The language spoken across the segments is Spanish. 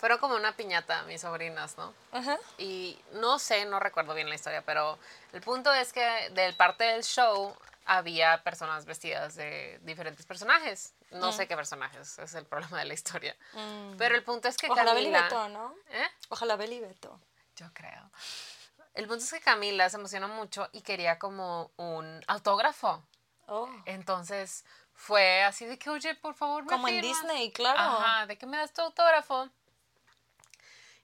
Fueron como una piñata mis sobrinas, ¿no? Ajá. Y no sé, no recuerdo bien la historia, pero el punto es que del parte del show había personas vestidas de diferentes personajes. No sé qué personajes, es el problema de la historia. Pero el punto es que Mm. Ojalá Camila... Beto, ¿no? ¿Eh? Ojalá Beli Beto. Yo creo. El punto es que Camila se emocionó mucho y quería como un autógrafo. Oh. Entonces fue así de que, oye, por favor, me Como en firmas?". Disney, claro. Ajá, de que me das tu autógrafo.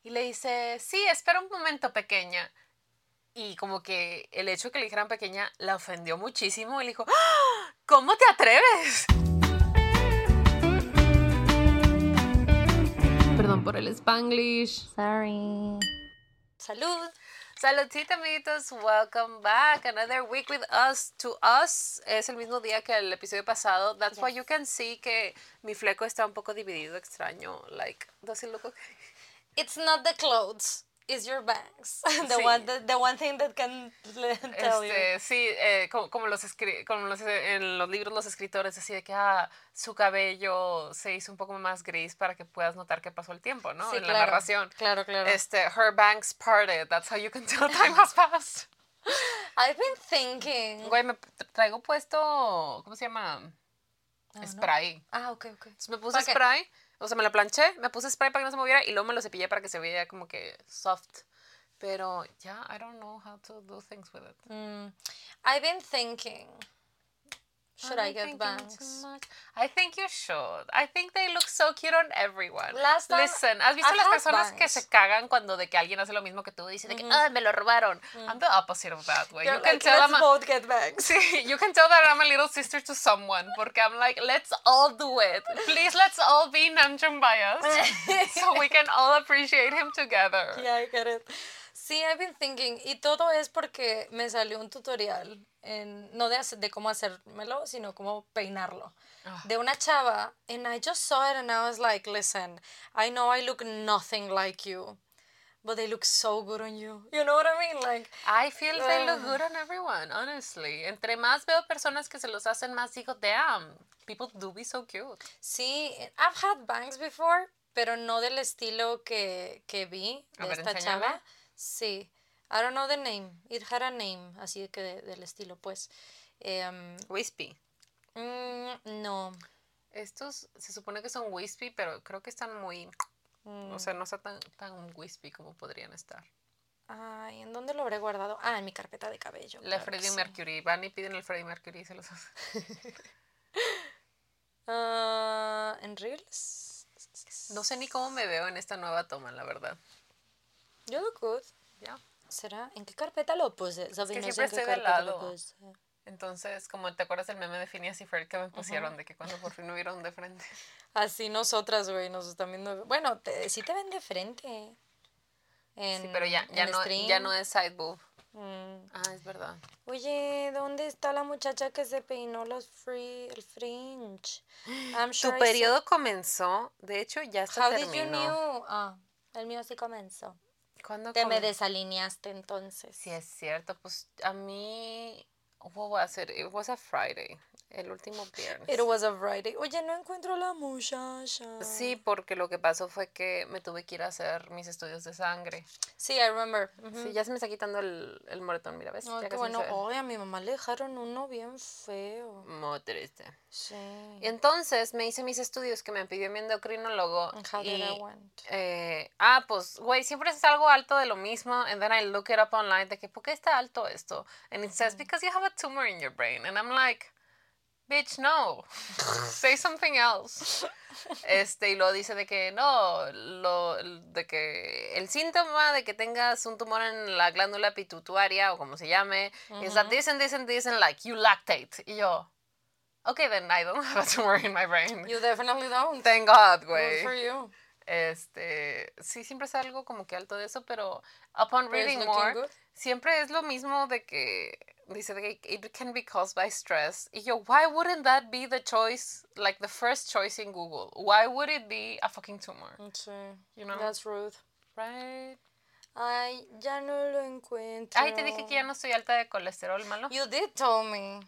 Y le dice, sí, espera un momento, pequeña. Y como que el hecho de que le dijeran pequeña la ofendió muchísimo. Y le dijo, ¡Ah! ¿cómo te atreves? Perdón por el spanglish. Sorry. Salud. Saludcita, amiguitos. Welcome back. Another week with us. To us es el mismo día que el episodio pasado. That's why you can see que mi fleco está un poco dividido, extraño. Like, does it look okay? It's not the clothes. It's your bangs. the Sí. one the, the one thing that can tell you. Este, sí, eh, como, como los escri- como los, eh, en los libros los escritores así de que ah, su cabello se hizo un poco más gris para que puedas notar que pasó el tiempo, ¿no? Sí, en la claro. narración. Claro, claro. Este, her banks parted. That's how you can tell time has passed. I've been thinking. Güey, me tra- traigo puesto, ¿cómo se llama? Spray. Ah, ok, ok. Entonces me puse ¿Para qué? spray, o sea, me la planché, me puse spray para que no se moviera y luego me lo cepillé para que se viera como que soft. Pero ya, I don't know how to do things with it. Mm, I've been thinking. Should I Am get bangs? I think you should. I think they look so cute on everyone. Last time Listen, ¿has visto I las personas que bangs. se cagan cuando de que alguien hace lo mismo que tú dices de que, ah, me lo robaron? I'm the opposite of that, way. You can tell let's I'm a- both get bangs. Sí, you can tell that I'm a little sister to someone porque I'm like, let's all do it. Please, let's all be Namjoon bias so we can all appreciate him together. Yeah, I get it. Sí, I've been thinking. Y todo es porque me salió un tutorial, en, no de, hacer- de cómo hacérmelo, sino cómo peinarlo. Ah. De una chava. And I just saw it and I was like, listen, I know I look nothing like you, but they look so good on you. You know what I mean? Like, I feel they look Ah. good on everyone, honestly. Entre más veo personas que se los hacen más, digo, damn, people do be so cute. sí, I've had bangs before, pero no del estilo que, que vi de ver, esta enséñame. chava. Sí. I don't know the name. It had a name, así que de- del estilo, pues. Em, Wispy. Mm, no. Estos se supone que son wispy, pero creo que están muy... Mm. O sea, no están tan, tan wispy como podrían estar. Ay, ¿en dónde lo habré guardado? Ah, en mi carpeta de cabello. La claro Freddie sí. Mercury. Van y piden el Freddie Mercury y se los hace. Ah, ¿En Reels? No sé ni cómo me veo en esta nueva toma, la verdad. You look good. Ya. ¿Será? ¿En qué carpeta lo puse? Sabi, que siempre en qué estoy de carpeta lo lado. puse. Entonces, como te acuerdas del meme de Phineas y Ferb que me pusieron de que cuando por fin me vieron de frente. Así nosotras, güey, nos están viendo. Bueno, te, sí te ven de frente. En, Sí, pero ya, no, stream. ya no es side boob. Mm. Ah, es verdad. Oye, ¿dónde está la muchacha que se peinó los free, el fringe? I'm Tu sure saw- periodo comenzó, de hecho ya está How did you terminó. knew? Ah, el mío sí comenzó. ¿Cuándo Te me desalineaste entonces. Sí, es cierto, pues a mí, what was it? It was a Friday, el último viernes. It was a Friday. Oye, no encuentro la muchacha. Sí, porque lo que pasó fue que me tuve que ir a hacer mis estudios de sangre. Sí, I remember. Ujú. Sí, ya se me está quitando el, el moretón, mira, ¿ves? Ay, Ya no bueno. Oye, a mi mamá le dejaron uno bien feo. Muy triste. Sí. Y entonces me hice mis estudios que me pidió mi endocrinólogo. How did y, I went? eh, ah, pues, güey, siempre es algo alto de lo mismo. And then I look it up online de que, ¿por qué está alto esto? And it says, because you have a tumor in your brain. And I'm like, bitch, no. Say something else. Este, y lo dice de que no, lo, de que el síntoma de que tengas un tumor en la glándula pituitaria o como se llame, is that this and this and this and like you lactate. Y yo, okay, then I don't have a tumor in my brain. You definitely don't. Thank God, Good güey. for you. Este, sí, siempre es algo como que alto de eso, pero upon reading more, good. siempre es lo mismo de que dice de que it can be caused by stress. Y yo, why wouldn't that be the choice, like the first choice in Google? Why would it be a fucking tumor? Sí. You know? That's rude. Right? Ay, ya no lo encuentro. Ay, te dije que ya no estoy alta de colesterol malo. You did tell me.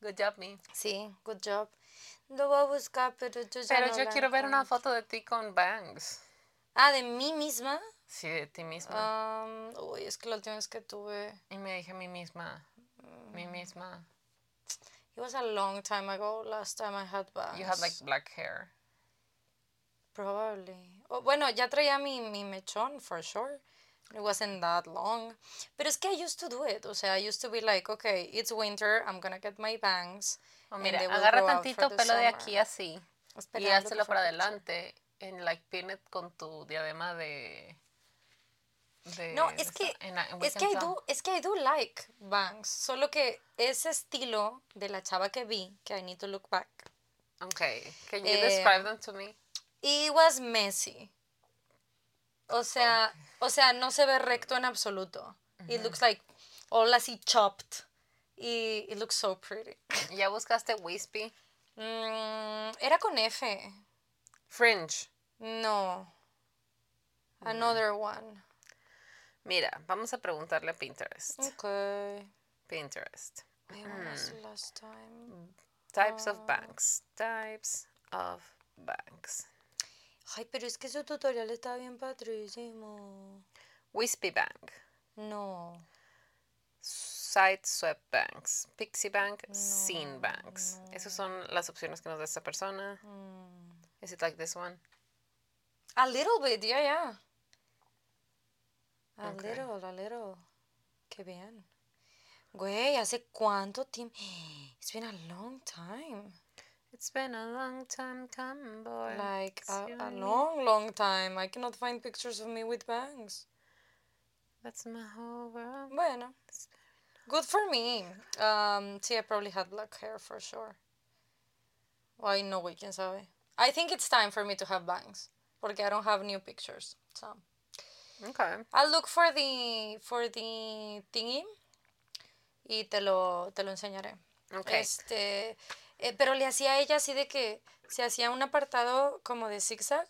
Good job, me. Sí, good job. Lo voy a buscar, pero yo ya Pero no yo la quiero ver una encuentro. foto de ti con bangs. Ah, de mí misma. Sí, de ti misma. Um, uy, es que la última vez que tuve. y me dije a mí misma. Mm. Mí misma. It was a long time ago. Last time I had bangs. You had like black hair. Probably. O, bueno, ya traía mi, mi mechón, for sure. It wasn't that long. Pero es que I used to do it. O sea, I used to be like, okay, it's winter, I'm gonna get my bangs. O and mira, agarra tantito pelo de summer. aquí así. y fue para adelante. En like pin it con tu diadema de. De No, es que, es que I do, es que I do like bangs. Solo que ese estilo de la chava que vi, que I need to look back, Okay. Can you Eh, describe them to me? it was messy. O sea, o sea, no se ve recto en absoluto. It looks like all así chopped. Y it looks so pretty. ¿Ya buscaste wispy? Mm, era con F. Fringe. No. Another one. Mira, vamos a preguntarle a Pinterest. Okay. Pinterest. The last time? Types of banks. Types of banks. Ay, pero es que su tutorial está bien patrísimo. Wispy bank. No. Side swept banks. Pixie bank. Scene banks. Esas son las opciones que nos da esta persona. Mm. Is it like this one? A little bit, yeah, yeah. A Okay. little, a little. Qué bien. Güey, ¿hace cuánto tiempo? It's been a long time. It's been a long time coming, boy. Like, It's a, you a and me. long, long time. I cannot find pictures of me with bangs. That's my whole world. Bueno. Good for me. Um, sí, I probably had black hair for sure. Ay, no, güey, quién sabe. I think it's time for me to have bangs. Porque I don't have new pictures. So, Okay. I'll look for the, for the thingy. Y te lo, te lo enseñaré. Okay. Este, eh, pero le hacía a ella así de que se hacía un apartado como de zigzag,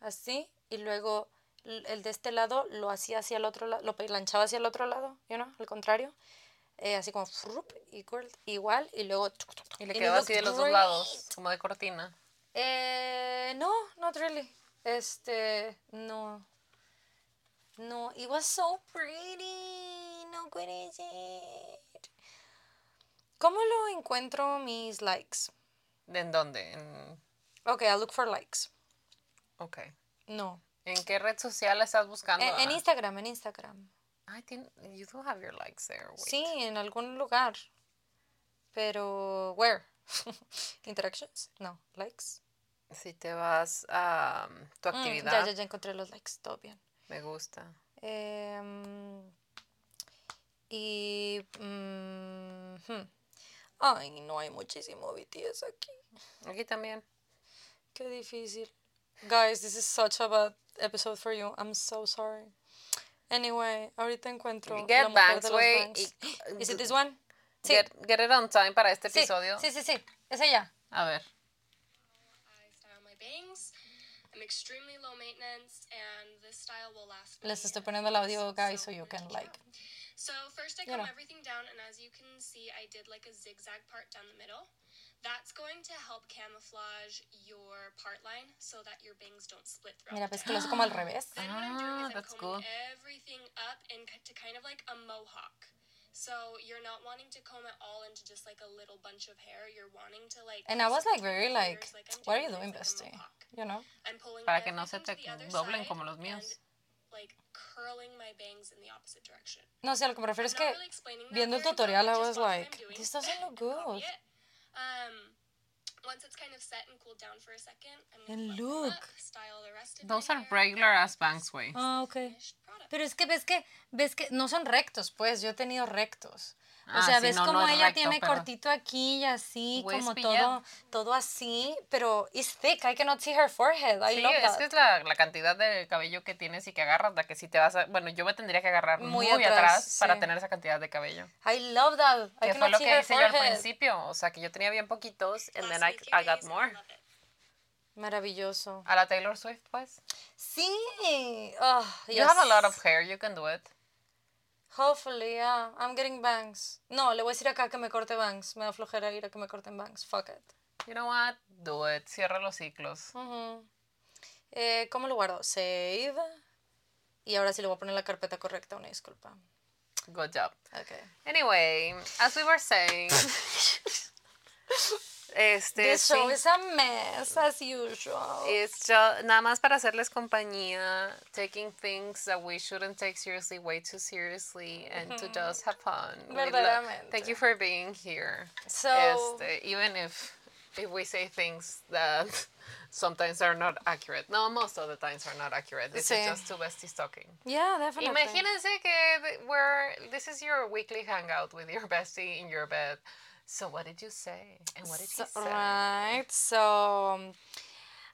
así, y luego el de este lado lo hacía hacia el otro lado, lo planchaba hacia el otro lado, you know, al contrario, eh, así como frup, igual, igual, y luego... Y le quedó así de los dos lados, como de cortina. Eh, no, not really. Este, no. No, it was so pretty. No ser. ¿Cómo lo encuentro mis likes? ¿De en dónde? En... Okay, I'll look for likes. Okay. No. ¿En qué red social estás buscando? En, en Ah, Instagram, en Instagram. I think you do have your likes there. Wait. Sí, en algún lugar. Pero, where? Interactions? No, likes. Si te vas a um, tu Mm, actividad, ya, ya, ya encontré los likes, todo bien. Me gusta. Em, y. mm, hmm. Ay, no hay muchísimo BTS aquí. Aquí también. Qué difícil. Guys, this is such a bad episode for you. I'm so sorry. Anyway, ahorita encuentro. Get los güey, Is it this one? Sí. Get, get it on time para este sí, episodio. sí, sí, sí. Es ella. A ver. I style my bangs. Les estoy poniendo el audio, years, guys, so so you can like. So first, I You comb know. everything down, and as you can see, I did like a zigzag part down the middle. That's going to help camouflage your part line so that your bangs don't split throughout. Mira, the ves que lo hace como al revés. Then what I'm doing Ah, is I'm that's combing cool. everything up and to kind of like a mohawk. So you're not wanting to comb it all into just like a little bunch of hair. You're wanting to like. And I was like very like, I'm what are you doing, like bestie? You know? I'm pulling Para que no se te doblen como los míos. like curling my bangs in the opposite direction. No, sí, a lo que me refiero es que viendo el tutorial, I was like, doing this doesn't look good. Um, once it's kind of set and cooled down for a second, I'm And gonna them look. up, style the rest of Those my are hair, regular ass bangs, güey. Ah, ok. finished product. Pero es que ves que, ves que no son rectos, pues, yo he tenido rectos. O Ah, sea, sí, ves no, como no es ella recto, tiene pero- cortito aquí y así, como Wispy, todo, yeah. todo así, pero it's thick, I cannot see her forehead, I Sí, love es that. que es la, la cantidad de cabello que tienes y que agarras, la que si te vas a... Bueno, yo me tendría que agarrar Muy muy, atrás, atrás, para sí. tener esa cantidad de cabello. I love that, I Que fue lo see que hice yo al principio. O sea, que yo tenía bien poquitos and then Last I, I got more. Maravilloso. A la Taylor Swift, pues. Sí, oh, You have a lot yes. of hair, you can do it. Hopefully, yeah, I'm getting bangs. No, le voy a decir acá que me corte bangs, me da flojera ir a que me corten bangs, fuck it. You know what? Do it. Cierra los ciclos. Ujú. Eh, ¿Cómo lo guardo? Save. Y ahora sí le voy a poner la carpeta correcta, una disculpa. Good job. Okay. Anyway, as we were saying, este, This show sí, is a mess, as usual. it's just, nada más para hacerles compañía, taking things that we shouldn't take seriously way too seriously and to just have fun. Verdaderamente. Thank you for being here. So, Este, even if if we say things that sometimes are not accurate. No, most of the times are not accurate. This Sí. is just two besties talking. yeah, definitely. Imagínense que we're this is your weekly hangout with your bestie in your bed. So what did you say? And what did he So- say? right, so,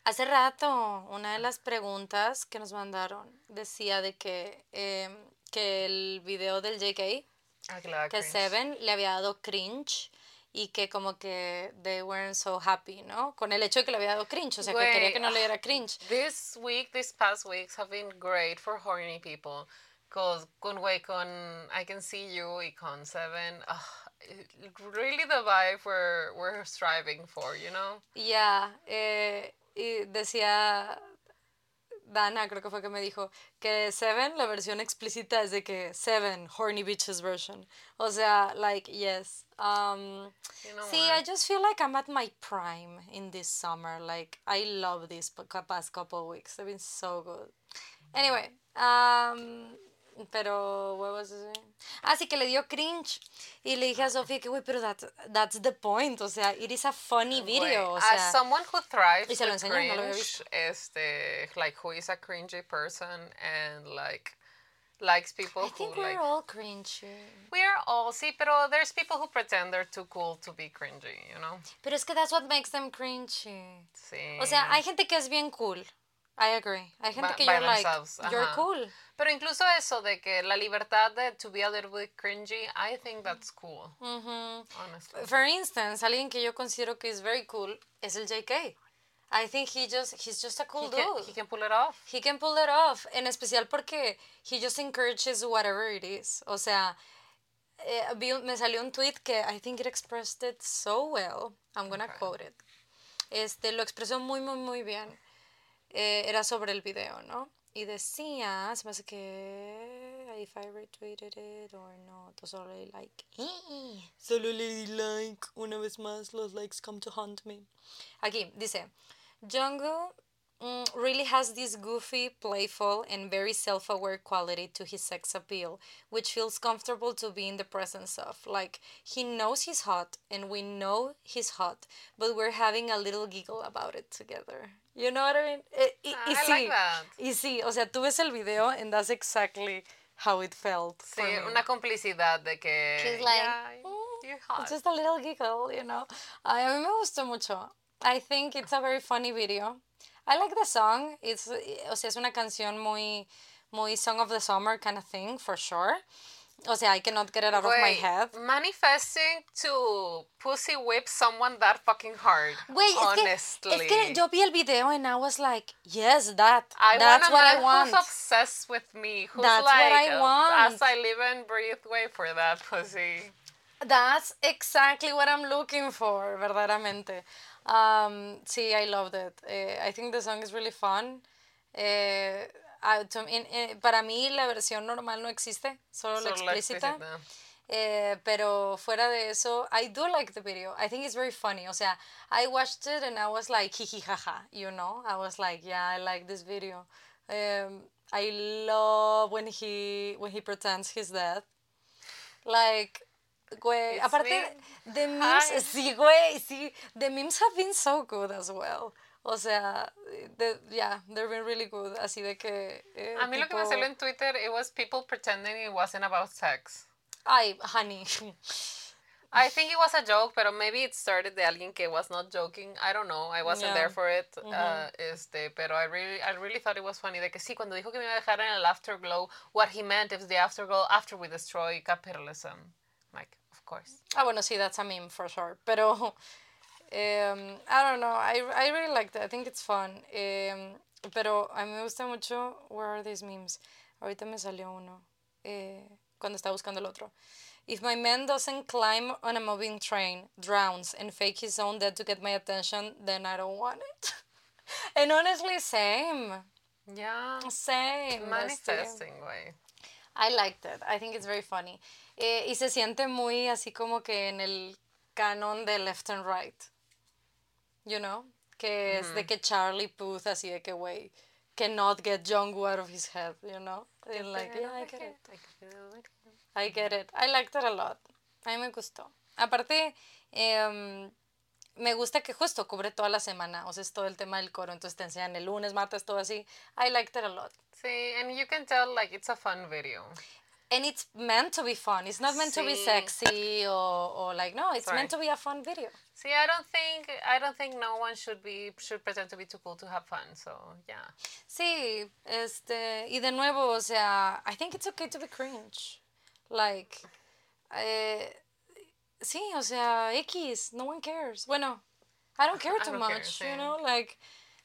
hace rato una de las preguntas que nos mandaron decía de que, em, que el video del JK, Ah, claro, que cringe. Seven le había dado cringe y que como que they weren't so happy, ¿no? Con el hecho de que le había dado cringe, o sea, que quería que no le diera cringe. This week, these past weeks have been great for horny people. Cause con con I Can See You y con Seven, ah, really the vibe we're, we're striving for, you know? Yeah, eh, y decía Dana, creo que fue que me dijo que Seven, la versión explícita es de que Seven, Horny Bitches version. O sea, like, yes. Um, You know see, what? I just feel like I'm at my prime in this summer. Like, I love these past couple weeks. They've been so good. Anyway, um, pero, was I saying? Ah, sí, que le dio cringe. Y le dije a Sofía que, güey, pero that, that's the point. O sea, it is a funny video. O Güey, sea, as someone who thrives Y se lo enseñó, no lo había cringe, este, like who is a cringy person and like likes people I who think like we're all cringy. we're all sí, pero there's people who pretend they're too cool to be cringy, you know? Pero es que that's what makes them cringy. Sí. O sea, hay gente que es bien cool. I agree. Hay gente Ba- que by you're like, you're ajá. cool. Pero incluso eso de que la libertad de to be a little bit cringy, I think that's cool, honestly. For instance, alguien que yo considero que es very cool es el JK. I think he just, he's just a cool He dude. can, he can pull it off. He can pull it off. En especial porque he just encourages whatever it is. O sea, eh, vi me salió un tweet que I think it expressed it so well. I'm gonna Okay. quote it. Este, lo expresó muy, muy, muy bien. Eh, era sobre el video, ¿no? Y decía, se me hace que if I retweeted it or not, o solo le di like. Solo le di like. Una vez más, los likes come to haunt me. Aquí, dice, Jungkook mm, really has this goofy, playful, and very self-aware quality to his sex appeal, which feels comfortable to be in the presence of. Like, he knows he's hot, and we know he's hot, but we're having a little giggle about it together. You know what I mean? Eh, y, Ah, y I sí, like that. y sí, o sea, tú ves el video, and that's exactly how it felt. Sí, for me. una complicidad de que He's like, yeah, "Mm, you're hot. Just a little giggle, you know. Ay, a mí me gustó mucho. I think it's a very funny video. I like the song. It's, o sea, es una canción muy, muy song of the summer kind of thing, for sure. O sea, I cannot get it out of my head. Manifesting to pussy whip someone that fucking hard. Güey, es que, honestly. es que yo vi el video and I was like, yes, that. I that's what I want. who's obsessed with me. Who's That's like, what I uh, want. as I live and breathe, wait for that pussy. That's exactly what I'm looking for, verdaderamente. Um, sí, I loved it. Eh, I think the song is really fun. Eh, ah, to- in- eh, para mí la versión normal no existe, solo la Solo la explícita. explícita. Eh, pero fuera de eso, I do like the video. I think it's very funny. O sea, I watched it and I was like, jiji jaja, you know? I was like, yeah, I like this video. Um, I love when he when he pretends he's dead. Like, güey, It's aparte, been the memes, sí, güey, sí, the memes have been so good as well. O sea, the, yeah, they've been really good. Así de que. eh, A mí lo que me salió en Twitter, it was people pretending it wasn't about sex. Ay, honey. I think it was a joke, pero maybe it started de alguien que was not joking. I don't know. I wasn't Yeah. there for it. uh, este, pero I really, I really thought it was funny. De que sí, cuando dijo que me iba a dejar en el afterglow, what he meant is the afterglow after we destroy capitalism. Like, of course. Ah, bueno, sí, that's a meme for sure. Pero, um, I don't know. I, I really liked it. I think it's fun. Um, pero a mí me gusta mucho. Where are these memes? Ahorita me salió uno. Eh, cuando estaba buscando el otro. If my man doesn't climb on a moving train, drowns, and fake his own death to get my attention, then I don't want it. And honestly, same. Yeah. Same. Manifesting, güey. I liked it. I think it's very funny. Eh, y se siente muy así como que en el canon de Left and Right. You know? Que es de que Charlie Puth así de que, güey, cannot get Jungwoo out of his head, you know? And like, yeah, I get it. I get it. I liked it a lot. A mí me gustó. Aparte, em, me gusta que justo cubre toda la semana. O sea, es todo el tema del coro. Entonces te enseñan el lunes, martes, todo así. I liked it a lot. Sí, and you can tell like it's a fun video. And it's meant to be fun. It's not meant to be sexy or, or like, no, it's meant to be a fun video. See, I don't think I don't think no one should be should pretend to be too cool to have fun. So yeah. Sí, este, y de nuevo, o sea, I think it's okay to be cringe. Like, eh, sí, o sea, X, no one cares. Bueno, I don't care too don't care, much, sí. you know, like,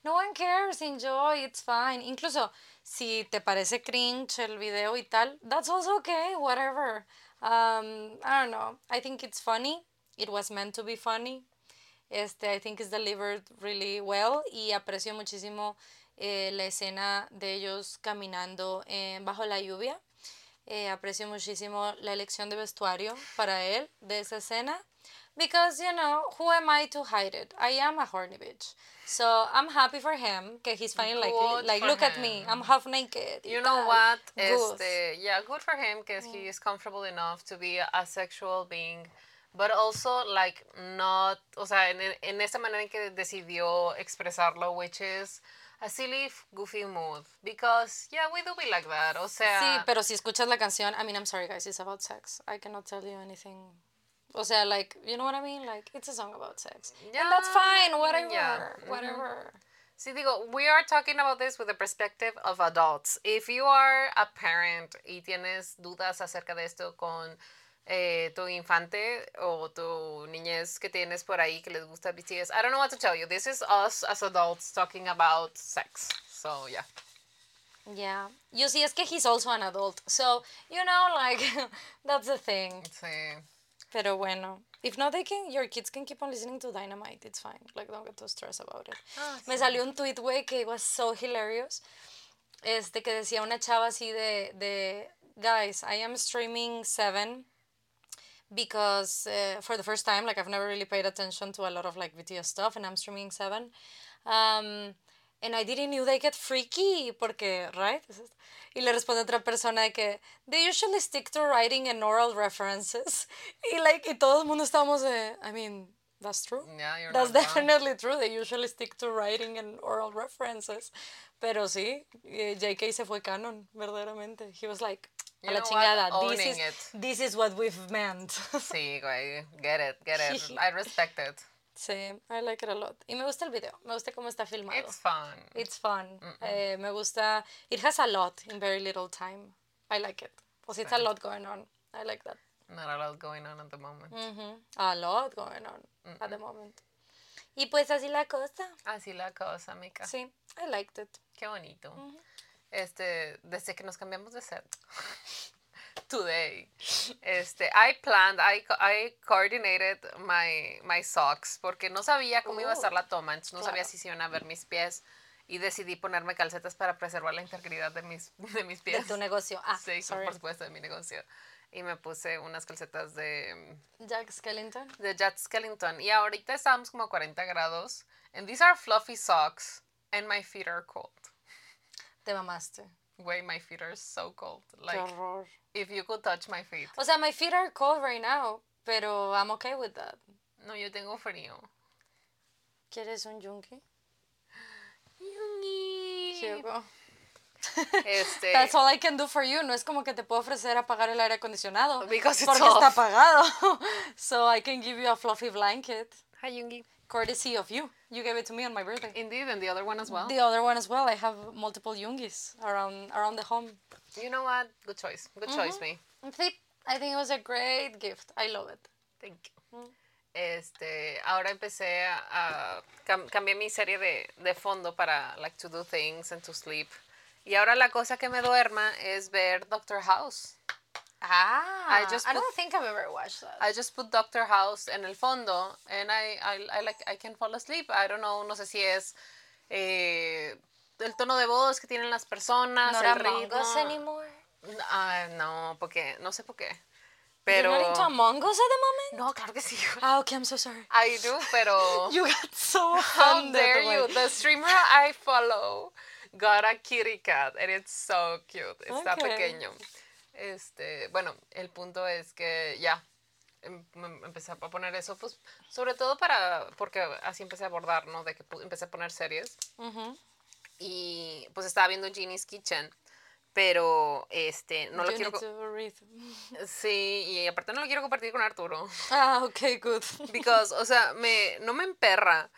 no one cares, enjoy, it's fine. Incluso, si te parece cringe el video y tal, that's also okay, whatever. Um, I don't know, I think it's funny. It was meant to be funny. Este, I think it's delivered really well y aprecio muchísimo eh, la escena de ellos caminando eh, bajo la lluvia. Eh, aprecio muchísimo la elección de vestuario para él de esa escena. Because, you know, who am I to hide it? I am a horny bitch. So, I'm happy for him que he's finally like, like look at me, him. I'm half naked. You know tal. what? Good. Este, yeah, good for him because he is comfortable enough to be a sexual being, but also like not, o sea, en, en esta manera en que decidió expresarlo, which is a silly, goofy mood. Because yeah, we do be like that. O sea, Sí, pero si escuchas la canción, I mean, I'm sorry guys, it's about sex. I cannot tell you anything. O sea, like, you know what I mean? Like, it's a song about sex. and that's fine, whatever, yeah, mhm. whatever. Sí, digo, we are talking about this with the perspective of adults. If you are a parent y tienes dudas acerca de esto con eh, tu infante o tu niñez que tienes por ahí que les gusta BTS, I don't know what to tell you. This is us as adults talking about sex. So, yeah. Yeah. You see, es que he's also an adult. So, you know, like, that's the thing. Sí. Pero bueno, if not, they can, your kids can keep on listening to Dynamite. It's fine. Like, don't get too stressed about it. Ah, Me salió un tweet, güey, que was so hilarious. Este, que decía una chava así de, de guys, I am streaming Seven because uh, for the first time, like, I've never really paid attention to a lot of, like, BTS stuff, and I'm streaming Seven. Um, and I didn't knew they get freaky, porque, right? Y le responde otra persona de que they usually stick to writing and oral references. Y like, y todo el mundo estamos de, I mean, that's true. Yeah, you're That's wrong. definitely true. They usually stick to writing and oral references. Pero sí, eh, JK se fue canon, verdaderamente. He was like, a You la what? chingada, this is, it. this is what we've meant. Sí, güey. Get it, get it. I respect it. Sí, I like it a lot. Y me gusta el video, me gusta cómo está filmado. It's fun. It's fun. Eh, me gusta. It has a lot in very little time. I like it. Pues it's a lot going on. I like that. Not a lot going on at the moment. Ujú. A lot going on at the moment. Y pues así la cosa. Así la cosa, mica. Sí, I liked it. Qué bonito. Este, desde que nos cambiamos de set. Today. Este, I planned, I, I coordinated my, my socks porque no sabía cómo iba a estar la toma, entonces no sabía claro. si se iban a ver mis pies y decidí ponerme calcetas para preservar la integridad de mis, de mis De pies. tu negocio. Ah, Sí, sorry. por supuesto, de mi negocio. Y me puse unas calcetas de, Jack Skellington. de Jet Skellington. Y ahorita estamos como a 40 grados. And these are fluffy socks. And my feet are cold. Te mamaste. Way, my feet are so cold. Qué Like, horror. If you could touch my feet. O sea, my feet are cold right now, pero I'm okay with that. No, yo tengo frío. ¿Quieres un yunque? Yungi. Este, That's all I can do for you. No es como que te puedo ofrecer apagar el aire acondicionado. Because it's porque off. está apagado. so I can give you a fluffy blanket. Hi, Yungi. Courtesy of you. You gave it to me on my birthday. Indeed, and the other one as well. The other one as well. I have multiple yungis around around the home. You know what? Good choice. Good choice, me. Sí, I think it was a great gift. I love it. Thank you. Este, ahora empecé a, a- cam- cambié mi serie de, de fondo para like to do things and to sleep. Y ahora la cosa que me duerma es ver Doctor House. Ah, I just I don't think I've ever watched that. I just put Doctor House en el fondo and I, I, I like I can fall asleep. I don't know, no sé si es eh, el tono de voz que tienen las personas, Not el ritmo. Anymore. Ah, no, porque, no sé por qué. You're Pero... not into Among Us at the moment? No, claro que sí. Ah, okay, I'm so sorry. I do, pero... You got so How dare you? The streamer I follow got a kitty cat and it's so cute. Está Ok. pequeño. Este, bueno, el punto es que ya em- em- empecé a poner eso, pues, sobre todo para, porque así empecé a abordar, ¿no? De que empecé a poner series Ujú. Y pues estaba viendo Genie's Kitchen, pero este, no lo quiero, to sí, y aparte no lo quiero compartir con Arturo. Ah, okay, good. Because, o sea, me, no me emperra,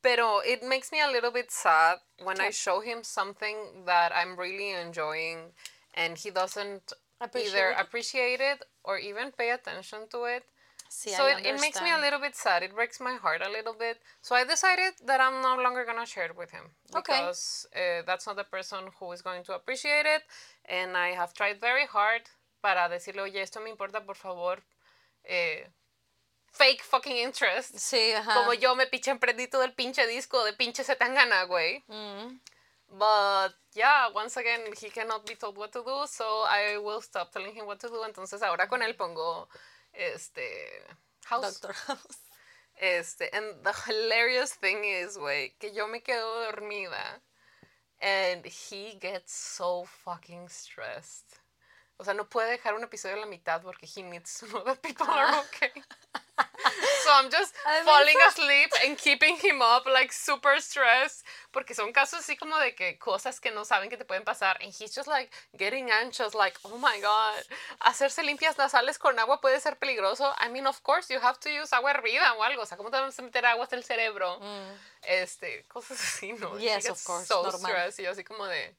pero it makes me a little bit sad when I show him something that I'm really enjoying and he doesn't Appreciate either it. appreciate it or even pay attention to it. Sí, so it, it makes me a little bit sad. It breaks my heart a little bit. So I decided that I'm no longer gonna share it with him Okay. because uh, that's not the person who is going to appreciate it. And I have tried very hard para decirle, oye, esto me importa, por favor. Eh, fake fucking interest. Sí, ajá. Como yo me pinche emprendí todo el pinche disco de pinche Setangana, güey. Mm. But yeah, once again, he cannot be told what to do, so I will stop telling him what to do. Entonces ahora con él pongo este House. Doctor House. Este, and the hilarious thing is, güey, que yo me quedo dormida and he gets so fucking stressed. O sea, no puede dejar un episodio a la mitad porque he needs to know that people are okay. So I'm just falling asleep and keeping him up like super stressed porque son casos así como de que cosas que no saben que te pueden pasar and he's just like getting anxious like oh my god. Hacerse limpias nasales con agua puede ser peligroso. I mean of course you have to use agua hervida o algo. O sea cómo te vas a meter agua hasta el cerebro este cosas así no Mm. Yes, of course, so normal. stressed y yo así como de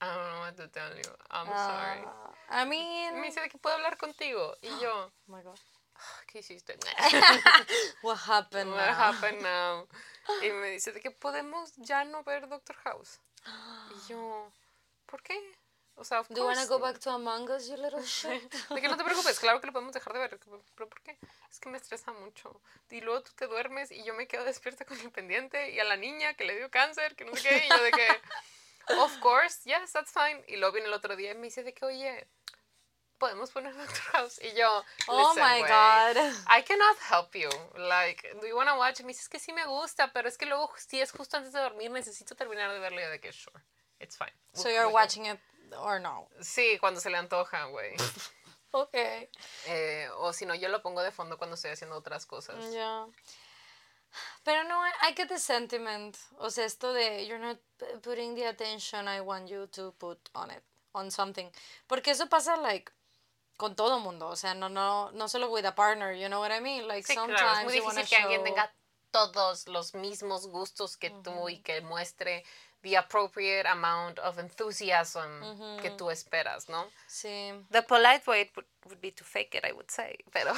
I don't know what to tell you. I'm sorry. Ah, I mean, me dice de que puedo hablar contigo y yo oh my god. ¿qué hiciste? What happened What now? happened now? Y me dice de que podemos ya no ver Doctor House. Y yo, ¿por qué? O sea, of Do you course, go back to Among Us, you little shit? De que no te preocupes, claro que lo podemos dejar de ver. ¿Pero por qué? Es que me estresa mucho. Y luego tú te duermes y yo me quedo despierta con el pendiente y a la niña que le dio cáncer, que no sé qué. Y yo de que, of course, yes, that's fine. Y luego viene el otro día y me dice de que, oye, podemos poner Doctor House. Y yo, Oh "Listen, my God. I cannot help you. Like, do you want to watch? Me dice, es que sí me gusta, pero es que luego, si es justo antes de dormir, necesito terminar de verlo. Y yo de que, sure, it's fine. So you're watching it or no? Sí, cuando se le antoja, güey. Okay. Eh, o si no, yo lo pongo de fondo cuando estoy haciendo otras cosas. Yeah. Pero no, I, get the sentiment. O sea, esto de you're not putting the attention I want you to put on it, on something. Porque eso pasa, like, con todo mundo. O sea, no, no, no solo with a partner, you know what I mean? Like, Sí, sometimes claro, es muy difícil que alguien show- tenga todos los mismos gustos que tú y que muestre the appropriate amount of enthusiasm que tú esperas, ¿no? Sí. The polite way would, be to fake it, I would say, pero...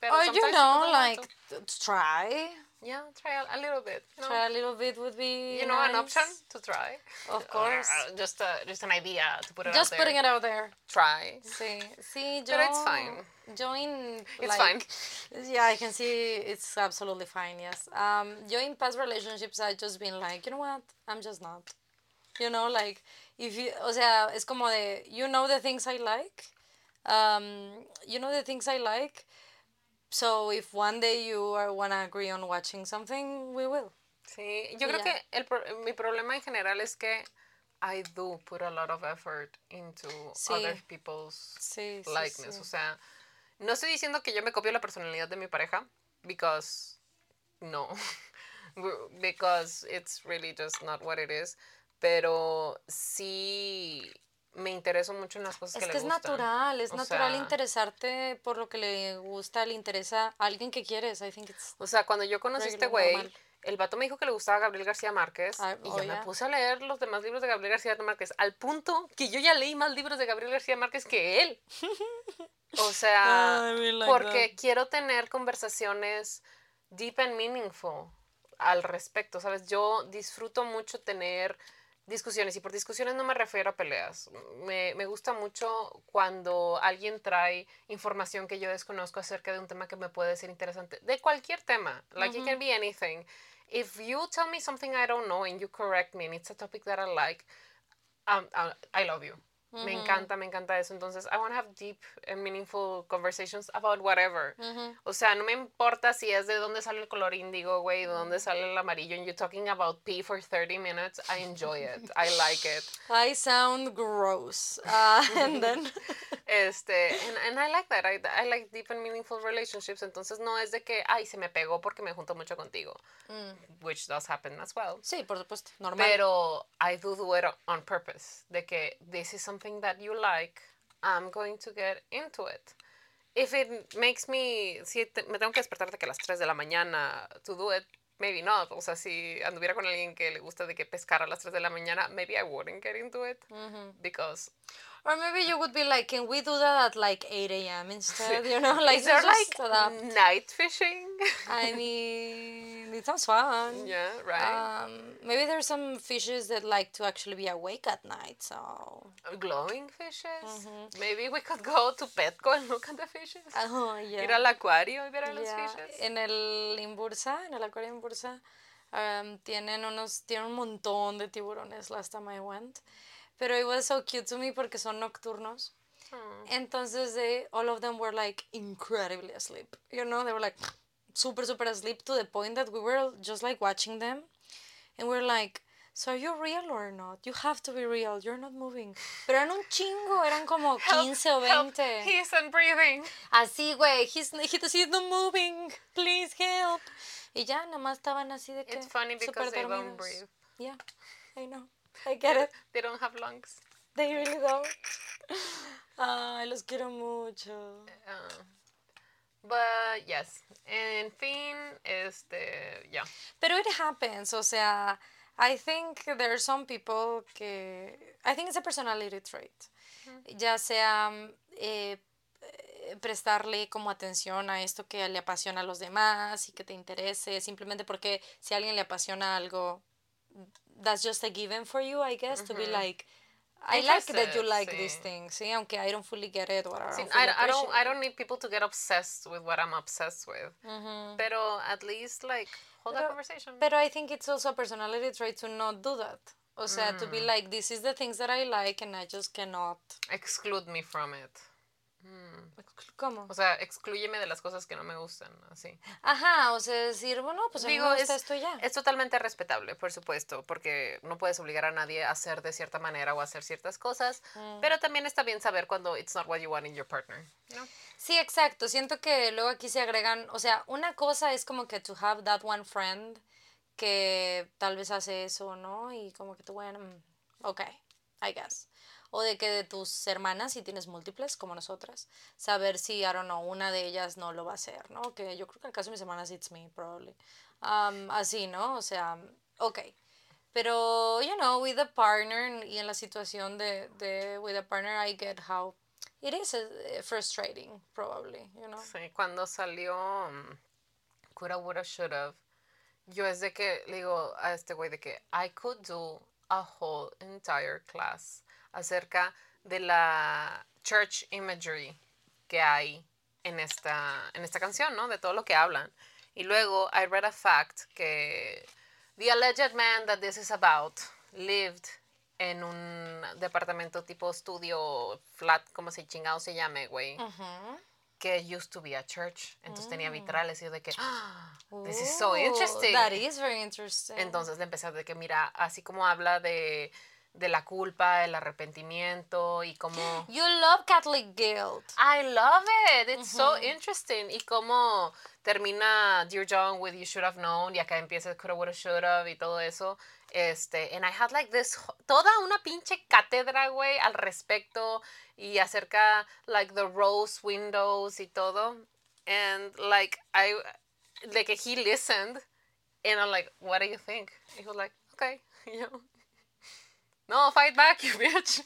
pero Or, you know, like, to. try. Yeah, try a, a little bit. You know, Try a little bit would be you know an option to try? Of course. Uh, just, a, just an idea to put it Just out putting there. it out there. Try. See, see. But it's fine. Join. It's like, Yeah, I can see it's absolutely fine, yes. Um, yo in past relationships, I've just been like, you know what, I'm just not. You know, like, if you, o sea, es como de, you know the things I like, um, you know the things I like, so if one day you are, wanna agree on watching something, we will. Sí, yo creo que el, pro- mi problema en general es que I do put a lot of effort into Sí. other people's Sí, sí, likeness. O sea, no estoy diciendo que yo me copio la personalidad de mi pareja, because no, because it's really just not what it is. Pero sí me intereso mucho en las cosas Es que, que le es gustan. natural, es O natural sea, interesarte por lo que le gusta, le interesa a alguien que quieres. I think it's O sea, cuando yo conocí a este güey, el vato me dijo que le gustaba Gabriel García Márquez Ah, y oh, yo me ya. puse a leer los demás libros de Gabriel García Márquez al punto que yo ya leí más libros de Gabriel García Márquez que él. O sea, really like porque quiero tener conversaciones deep and meaningful al respecto, ¿sabes? Yo disfruto mucho tener discusiones y por discusiones no me refiero a peleas. Me, me gusta mucho cuando alguien trae información que yo desconozco acerca de un tema que me puede ser interesante, de cualquier tema, like it can be anything. if you tell me something I don't know and you correct me and it's a topic that I like, um, uh, I love you. Me encanta, me encanta eso. Entonces, I want to have deep and meaningful conversations about whatever. O sea, no me importa si es de dónde sale el color índigo, güey, de dónde sale el amarillo. And you're talking about pee for 30 minutes. I enjoy it. I like it. I sound gross. Uh, and then. Este, and, and I like that. I, I like deep and meaningful relationships. Entonces, no es de que, ay, se me pegó porque me junto mucho contigo. Which does happen as well. Sí, por supuesto. Normal. Pero I do do it on purpose. De que this is something that you like, I'm going to get into it. If it makes me, si te- me tengo que despertar de que a las 3 de la mañana to do it, maybe not. O sea, si anduviera con alguien que le gusta de que pescar a las 3 de la mañana, maybe I wouldn't get into it. Because Or maybe you would be like, can we do that at like 8 a.m. instead? You know, like is there like that. night fishing? I mean, it sounds fun. yeah, right. Um, maybe there's some fishes that like to actually be awake at night. So, Glowing fishes? Maybe we could go to Petco and look at the fishes. oh yeah. Ir al acuario y ver a los Yeah, fishes. En el Imbursa, en el acuario Imbursa, um, tienen unos, tienen un montón de tiburones last time I went. Pero it was so cute to me porque son nocturnos. Entonces they, all of them were like incredibly asleep. You know, they were like super, super asleep to the point that we were just like watching them. And we're like, so are you real or not? You have to be real. You're not moving. Pero eran un chingo, eran como 15 o Help, 20. He isn't breathing. Así, güey, he's, he, he's not moving, please help. Y ya, nada más estaban así de que It's funny because they don't breathe. Yeah, I know, I get it, They don't have lungs. they really don't. Ay, los quiero mucho. Uh, but yes, en fin, este, yeah. Pero it happens, o sea, I think there are some people que, I think it's a personality trait. Ya sea mm, eh, eh, prestarle como atención a esto que le apasiona a los demás y que te interese, simplemente porque si a alguien le apasiona algo, that's just a given for you, I guess, to be mm-hmm. like, I like that you like these sí. things, sí, aunque I don't fully get it or I don't I, fully I don't I don't need people to get obsessed with what I'm obsessed with. Mm-hmm. Pero at least like hold that conversation. But I think it's also a personality trait to not do that. O sea, to be mm. like, this is the things that I like and I just cannot. Exclude me from it. ¿Cómo? O sea, exclúyeme de las cosas que no me gustan, así. Ajá, o sea, decir, bueno, pues a mí Digo, me es, gusta esto y ya. es totalmente respetable, por supuesto, porque no puedes obligar a nadie a hacer de cierta manera o a hacer ciertas cosas, Mm. pero también está bien saber cuando it's not what you want in your partner. ¿no? Sí, exacto. Siento que luego aquí se agregan, o sea, una cosa es como que to have that one friend que tal vez hace eso, ¿no? Y como que tú, bueno, mm, ok, I guess. O de que de tus hermanas, si tienes múltiples, como nosotras, saber si, I don't know, una de ellas no lo va a hacer, ¿no? Que yo creo que en el caso de mis hermanas, it's me, probably. Um, así, ¿no? O sea, ok. Pero, you know, with a partner y en la situación de, de with a partner, I get how it is uh, frustrating, probably, you know. Sí, cuando salió um, Coulda, Woulda, Shoulda, yo es de que le digo a este güey de que I could do a whole entire class acerca de la church imagery que hay en esta, en esta canción, ¿no? De todo lo que hablan. Y luego I read a fact que the alleged man that this is about lived en un departamento tipo estudio flat, como se chingado se llame, güey que used to be a church. Entonces tenía vitrales y yo de que, "Ah, this is so interesting. That is very interesting. Entonces le empecé a de que, mira, así como habla de, de la culpa, el arrepentimiento y como... you love Catholic guilt. I love it. It's so interesting. Y cómo termina Dear John with You Should Have Known y acá empieza Coulda, Woulda, Should Have y todo eso. Este, and I had like this, toda una pinche cátedra, güey, al respecto y acerca like the rose windows y todo. And like I, like he listened and I'm like, what do you think? He was like, okay, you know. No, fight back, you bitch.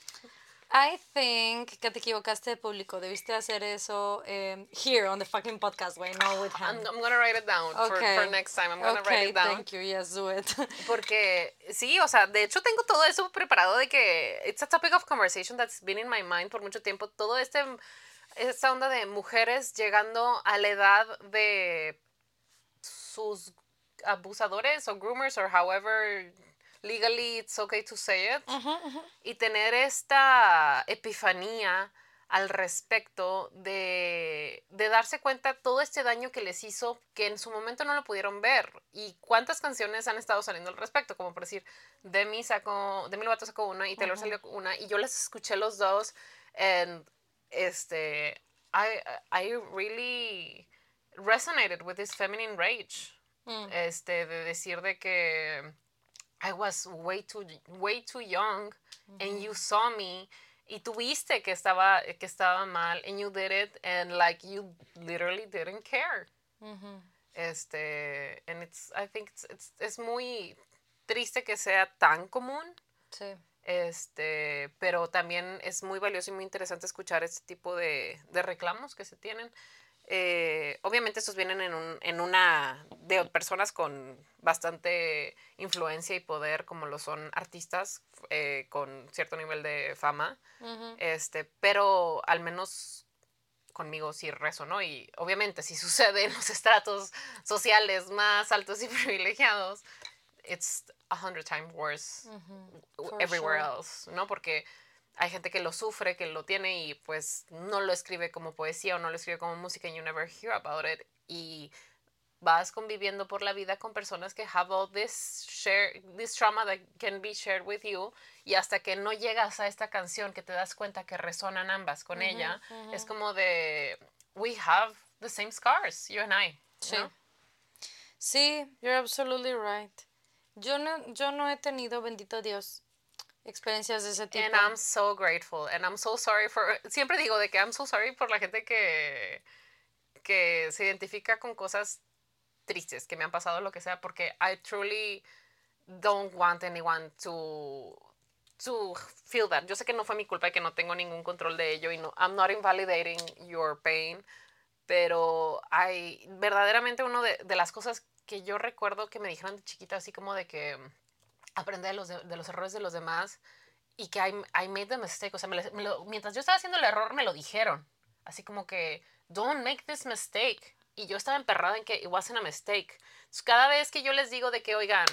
I think que te equivocaste de público. Debiste hacer eso um, here on the fucking podcast, güey, no with I'm, him. I'm gonna write it down for, for next time. I'm gonna okay, write it down. thank you. Yes, do it. Porque sí, o sea, de hecho tengo todo eso preparado de que it's a topic of conversation that's been in my mind por mucho tiempo. Todo este esta onda de mujeres llegando a la edad de sus abusadores o groomers or however legally it's okay to say it. Y tener esta epifanía al respecto de, de, darse cuenta todo este daño que les hizo que en su momento no lo pudieron ver y cuántas canciones han estado saliendo al respecto como por decir Demi sacó Demi Lovato sacó una y Taylor salió una y yo las escuché los dos and este I I really resonated with this feminine rage mm. este de decir de que I was way too way too young and you saw me y tuviste que estaba que estaba mal and you did it and like you literally didn't care. Este and it's I think it's, it's, es muy triste que sea tan común. Sí. Este pero también es muy valioso y muy interesante escuchar este tipo de, de reclamos que se tienen eh, obviamente estos vienen en, un, en una de personas con bastante influencia y poder, como lo son artistas eh, con cierto nivel de fama, este, pero al menos conmigo sí resonó y obviamente si sucede en los estratos sociales más altos y privilegiados, it's a hundred times worse everywhere else, ¿no? Porque hay gente que lo sufre, que lo tiene y pues no lo escribe como poesía o no lo escribe como música y you never hear about it. Y vas conviviendo por la vida con personas que have all this share this trauma that can be shared with you y hasta que no llegas a esta canción que te das cuenta que resonan ambas con ella es como de we have the same scars you and I sí. sí you're absolutely right. Yo no yo no he tenido bendito Dios experiencias de ese tipo. And I'm so grateful. And I'm so sorry for. Siempre digo de que I'm so sorry por la gente que, que se identifica con cosas tristes que me han pasado, lo que sea, porque I truly don't want anyone to to feel that. Yo sé que no fue mi culpa y que no tengo ningún control de ello y no I'm not invalidating your pain, pero hay verdaderamente uno de, de las cosas que yo recuerdo que me dijeron de chiquita así como de que aprender de los, de, los errores de los demás y que I, I made the mistake. O sea, mientras yo estaba haciendo el error, me lo dijeron. Así como que, don't make this mistake. Y yo estaba emperrada en que it wasn't a mistake. cada vez que yo les digo de que, oigan,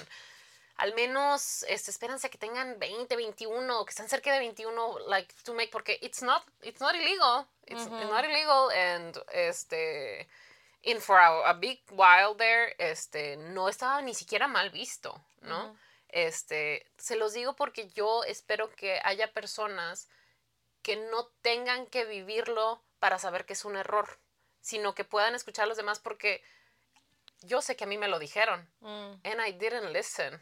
al menos este, espérense que tengan 20, 21, que están cerca de 21, like, to make, porque it's not, it's not illegal. It's not illegal. And, este, in for a, big while there, este, no estaba ni siquiera mal visto, ¿no? Este, se los digo porque yo espero que haya personas que no tengan que vivirlo para saber que es un error, sino que puedan escuchar a los demás porque yo sé que a mí me lo dijeron. Mm. And I didn't listen.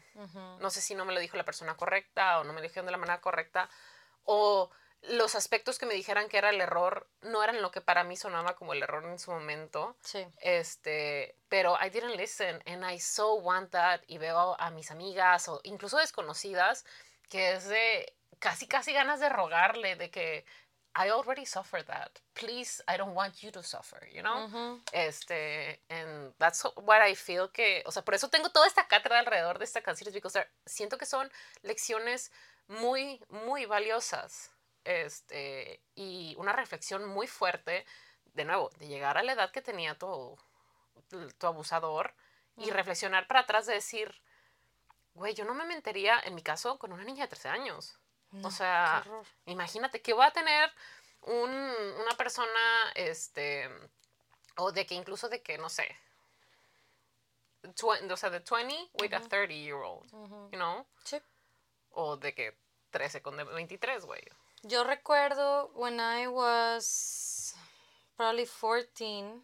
No sé si no me lo dijo la persona correcta o no me lo dijeron de la manera correcta. O los aspectos que me dijeran que era el error no eran lo que para mí sonaba como el error en su momento. Sí. Este, pero I didn't listen and I so want that y veo a mis amigas o incluso desconocidas que es de casi casi ganas de rogarle de que I already suffered that. Please, I don't want you to suffer, you know? Este, and that's what I feel que, o sea, por eso tengo toda esta cátedra alrededor de esta canción, because siento que son lecciones muy, muy valiosas este, y una reflexión muy fuerte, de nuevo, de llegar a la edad que tenía tu, tu abusador y reflexionar para atrás de decir, güey, yo no me mentiría, en mi caso, con una niña de 13 años. o sea, imagínate que va a tener un, una persona, este, o de que incluso de que, no sé, o sea, de 20 with a 30 year old, you know? Sí. O de que 13 con 23, güey. Yo recuerdo when I was probably 14.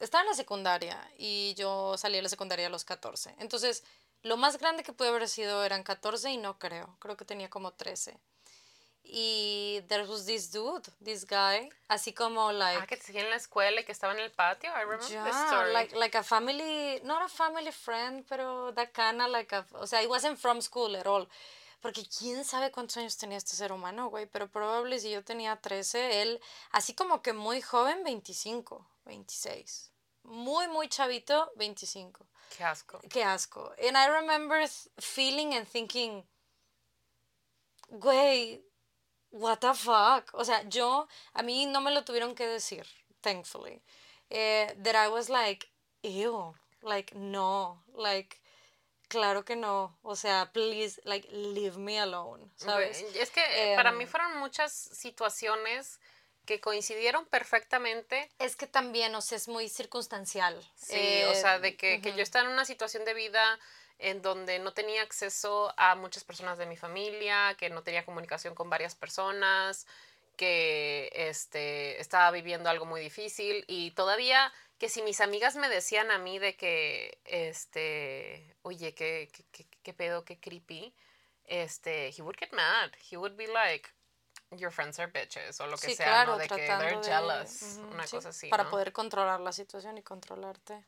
Estaba en la secundaria y yo salí de la secundaria a los 14. Entonces, lo más grande que pude haber sido eran 14 y no creo. Creo que tenía como 13. Y there was this dude, this guy, así como like. Ah, que seguía en la escuela y que estaba en el patio. I remember yeah, the story. Like, like a family, not a family friend, pero that kind of like a. O sea, it wasn't from school at all. Porque quién sabe cuántos años tenía este ser humano, güey. Pero probable si yo tenía 13, él, así como que muy joven, 25, 26. Muy, muy chavito, 25. Qué asco. Qué asco. And I remember feeling and thinking, güey, what the fuck. O sea, yo, a mí no me lo tuvieron que decir, thankfully. Eh, that I was like, ew. Like, no. Like, claro que no. O sea, please, like, leave me alone. ¿Sabes? Es que eh, para mí Em, fueron muchas situaciones que coincidieron perfectamente. Es que también, o sea, es muy circunstancial. Sí, o sea, de que, que yo estaba en una situación de vida en donde no tenía acceso a muchas personas de mi familia, que no tenía comunicación con varias personas, que este, estaba viviendo algo muy difícil y todavía que si mis amigas me decían a mí de que, este, oye, qué, qué, qué, qué pedo, qué creepy, este, he would get mad. He would be like, your friends are bitches, o lo que Sí, sea, claro, ¿no? De que they're de- jealous, ujú, una sí, cosa así, Para ¿no? poder controlar la situación y controlarte.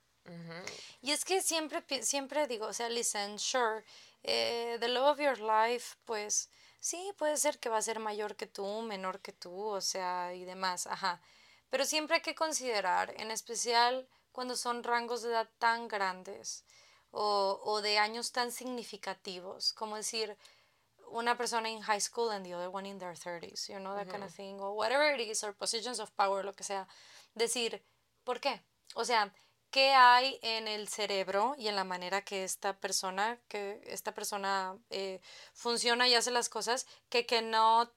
Y es que siempre, siempre digo, o sea, listen, sure, eh, the love of your life, pues sí, puede ser que va a ser mayor que tú, menor que tú, o sea, y demás, ajá. Pero siempre hay que considerar, en especial cuando son rangos de edad tan grandes o, o de años tan significativos, como decir, una persona in high school and the other one in their 30s, you know, that kind of thing, or whatever it is, or positions of power, lo que sea. Decir, ¿por qué? O sea, ¿qué hay en el cerebro y en la manera que esta persona, que esta persona eh, funciona y hace las cosas que cannot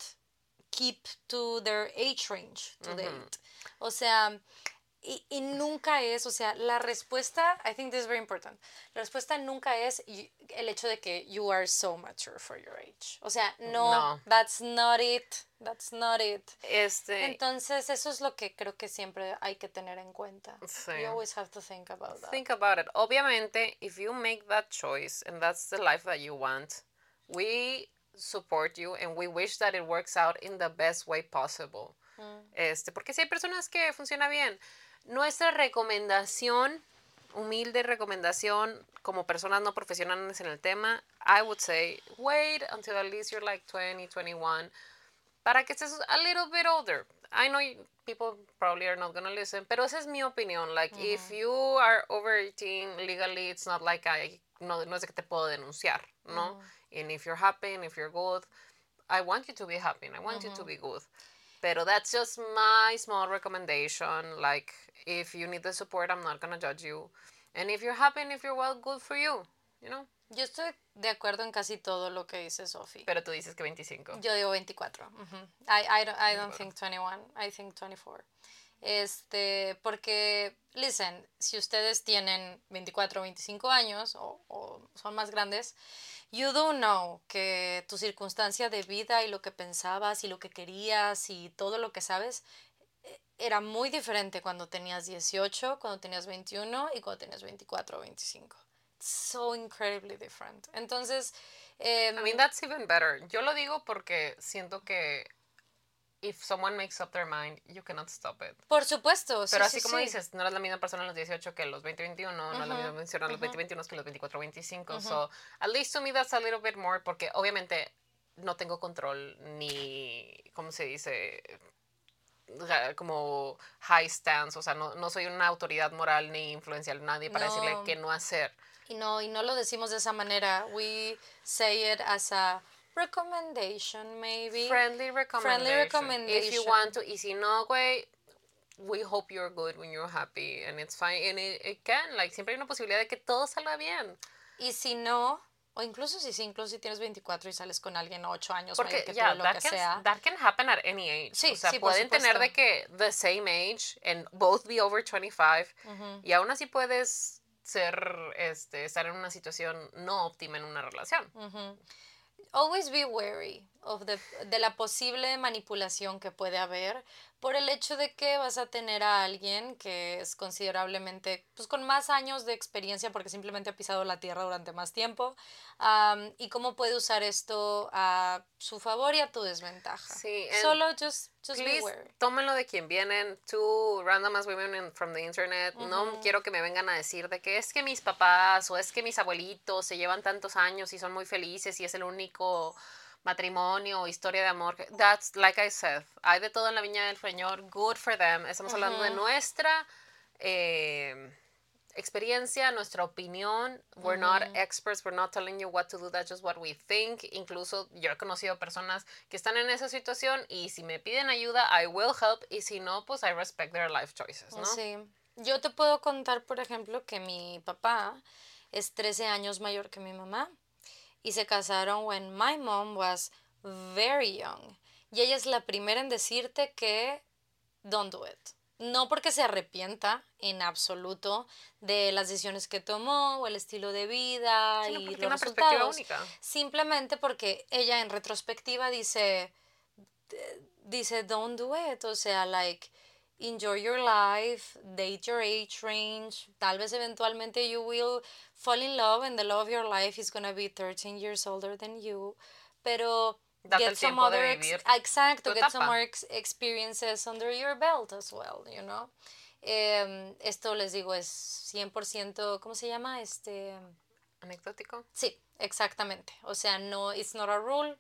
keep to their age range to date? O sea, y, y nunca es, o sea, la respuesta, I think this is very important. La respuesta nunca es el hecho de que you are so mature for your age. O sea, no, No. that's not it. That's not it. Este, Entonces, eso es lo que creo que siempre hay que tener en cuenta. Sí. You always have to think about that. think about it. Obviamente, if you make that choice and that's the life that you want, we support you and we wish that it works out in the best way possible. Este, porque si hay personas que funciona bien. Nuestra recomendación, humilde recomendación, como personas no profesionales en el tema, I would say, wait until at least you're like 20, 21, para que estés a little bit older. I know you- people probably are not gonna listen, pero esa es mi opinión. Like, if you are over 18 legally, it's not like I, no, no es que te puedo denunciar, ¿no? And if you're happy and if you're good, I want you to be happy and I want you to be good. Pero that's just my small recommendation. Like, if you need the support, I'm not gonna judge you. And if you're happy and if you're well, good for you, you know? Yo estoy de acuerdo en casi todo lo que dice Sophie. Pero tú dices que 25. Yo digo 24. ujú. I, I, don't, I don't think 21. I think 24. Este, porque, listen, si ustedes tienen 24 o 25 años o, o son más grandes, you do know que tu circunstancia de vida y lo que pensabas y lo que querías y todo lo que sabes eh, era muy diferente cuando tenías 18, cuando tenías 21 y cuando tenías 24 o 25. So incredibly different. Entonces, em, I mean, that's even better. Yo lo digo porque siento que if someone makes up their mind, you cannot stop it. por supuesto. sí, Pero sí, así como sí. dices, no eres la misma persona a los 18 que a los 20, 21, no es la misma persona a los 20, 21 que a los 24, 25. So, at least to me that's a little bit more porque obviamente no tengo control ni, ¿cómo se dice? Como high stance, o sea, no, no soy una autoridad moral ni influencial nadie para decirle No. qué no hacer. Y no, y no lo decimos de esa manera. We say it as a recommendation, maybe. Friendly recommendation. If you recommendation. want to, y si no, güey, we hope you're good when you're happy and it's fine and it, it can, like, siempre hay una posibilidad de que todo salga bien. Y si no, o incluso si sí, incluso si tienes 24 y sales con alguien 8 años Porque que ya, tú, lo that, que can, sea. that can happen at any age. Sí, o sea, sí, pueden tener de que the same age and both be over 25 y aún así puedes ser, este, estar en una situación no óptima en una relación. Always be wary of the, de la posible manipulación que puede haber por el hecho de que vas a tener a alguien que es considerablemente, pues con más años de experiencia porque simplemente ha pisado la tierra durante más tiempo am, y cómo puede usar esto a su favor y a tu desventaja. Sí, Solo just, just be Please, wary. tómenlo de quien vienen. Two random as women in- from the internet. No quiero que me vengan a decir de que es que mis papás o es que mis abuelitos se llevan tantos años y son muy felices y es el único matrimonio historia de amor. That's like I said. Hay de todo en la viña del Señor. Good for them. Estamos hablando de nuestra eh, experiencia, nuestra opinión. We're not experts. We're not telling you what to do. That's just what we think. Incluso yo he conocido personas que están en esa situación y si me piden ayuda, I will help. Y si no, pues I respect their life choices, ¿no? Sí. Yo te puedo contar, por ejemplo, que mi papá es 13 años mayor que mi mamá y se casaron when my mom was very young. Y ella es la primera en decirte que don't do it. No porque se arrepienta en absoluto de las decisiones que tomó o el estilo de vida Sino y los perspectiva resultados. única. Simplemente porque ella en retrospectiva dice, eh, dice, don't do it. O sea, like, enjoy your life, date your age range. Tal vez eventualmente you will fall in love and the love of your life is going to be 13 years older than you. Pero Date get some other ex- exacto, get some more ex- experiences under your belt as well, you know. Em, esto les digo es 100%, ¿cómo se llama? Este Anecdótico. Sí, exactamente. O sea, no, it's not a rule.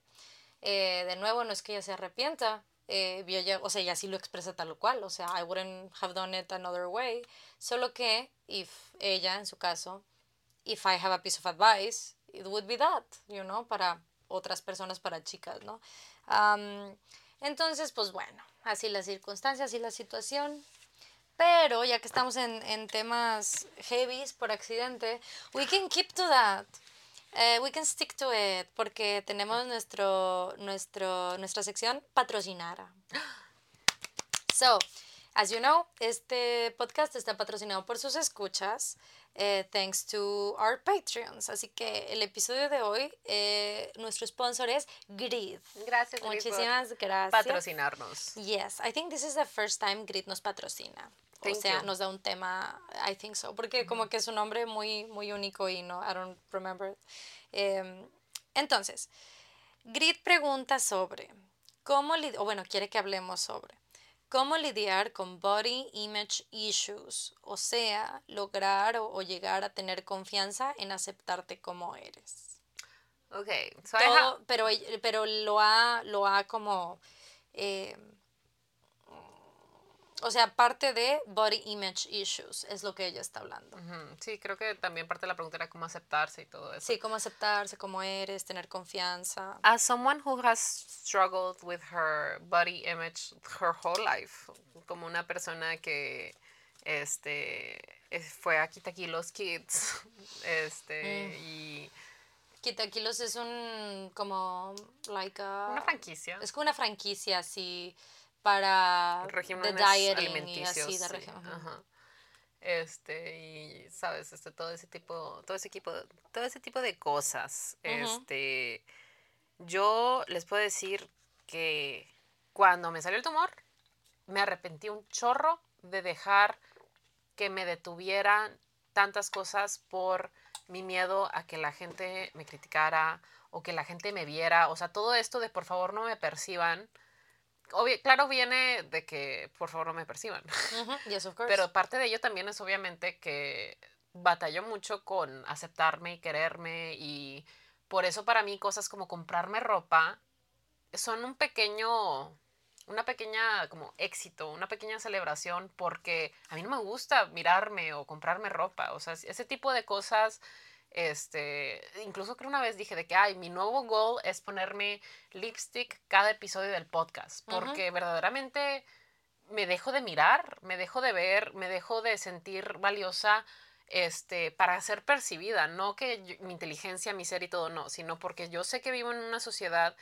Eh, de nuevo, no es que ella se arrepienta. Eh, y o sea, ella sí lo expresa tal cual. O sea, I wouldn't have done it another way. Solo que, if ella, en su caso, if I have a piece of advice, it would be that, you know, para otras personas, para chicas, ¿no? Am, entonces, pues bueno, así las circunstancias y la situación. Pero ya que estamos en, en temas heavies por accidente, we can keep to that. Eh, we can stick to it porque tenemos nuestro, nuestro, nuestra sección patrocinada. So, as you know, este podcast está patrocinado por sus escuchas, eh, thanks to our Patreons. Así que el episodio de hoy, eh, nuestro sponsor es Grid. Gracias, Grid, por Muchísimas gracias. Patrocinarnos. Yes, I think this is the first time Grit nos patrocina. Thank o sea, you. nos da un tema, I think so, porque como que es un nombre muy, muy único y no, I don't remember. Em, entonces, Grit pregunta sobre cómo, o bueno, quiere que hablemos sobre cómo lidiar con body image issues, o sea, lograr o, o llegar a tener confianza en aceptarte como eres. Ok, so Todo, pero, pero lo ha, lo ha como, eh, o sea, parte de body image issues es lo que ella está hablando. Sí, creo que también parte de la pregunta era cómo aceptarse y todo eso. Sí, cómo aceptarse como eres, tener confianza. As someone who has struggled with her body image her whole life, como una persona que este es- fue a Kitakilos Kids, este y Quitaquilos es un, como, like a- una franquicia. Es como una franquicia así para regímenes dieting y así de sí. Ajá. Este, y sabes, este, todo ese tipo, todo ese equipo, todo ese tipo de cosas. Este, yo les puedo decir que cuando me salió el tumor, me arrepentí un chorro de dejar que me detuvieran tantas cosas por mi miedo a que la gente me criticara o que la gente me viera. O sea, todo esto de por favor no me perciban. Obvio, claro, viene de que por favor no me perciban. Ujú, Yes, of course. Pero parte de ello también es obviamente que batallo mucho con aceptarme y quererme y por eso para mí cosas como comprarme ropa son un pequeño, una pequeña como éxito, una pequeña celebración porque a mí no me gusta mirarme o comprarme ropa, o sea, ese tipo de cosas, este, incluso creo una vez dije de que, ay, mi nuevo goal es ponerme lipstick cada episodio del podcast, porque verdaderamente me dejo de mirar, me dejo de ver, me dejo de sentir valiosa este, para ser percibida, no que yo- mi inteligencia, mi ser y todo, no, sino porque yo sé que vivo en una sociedad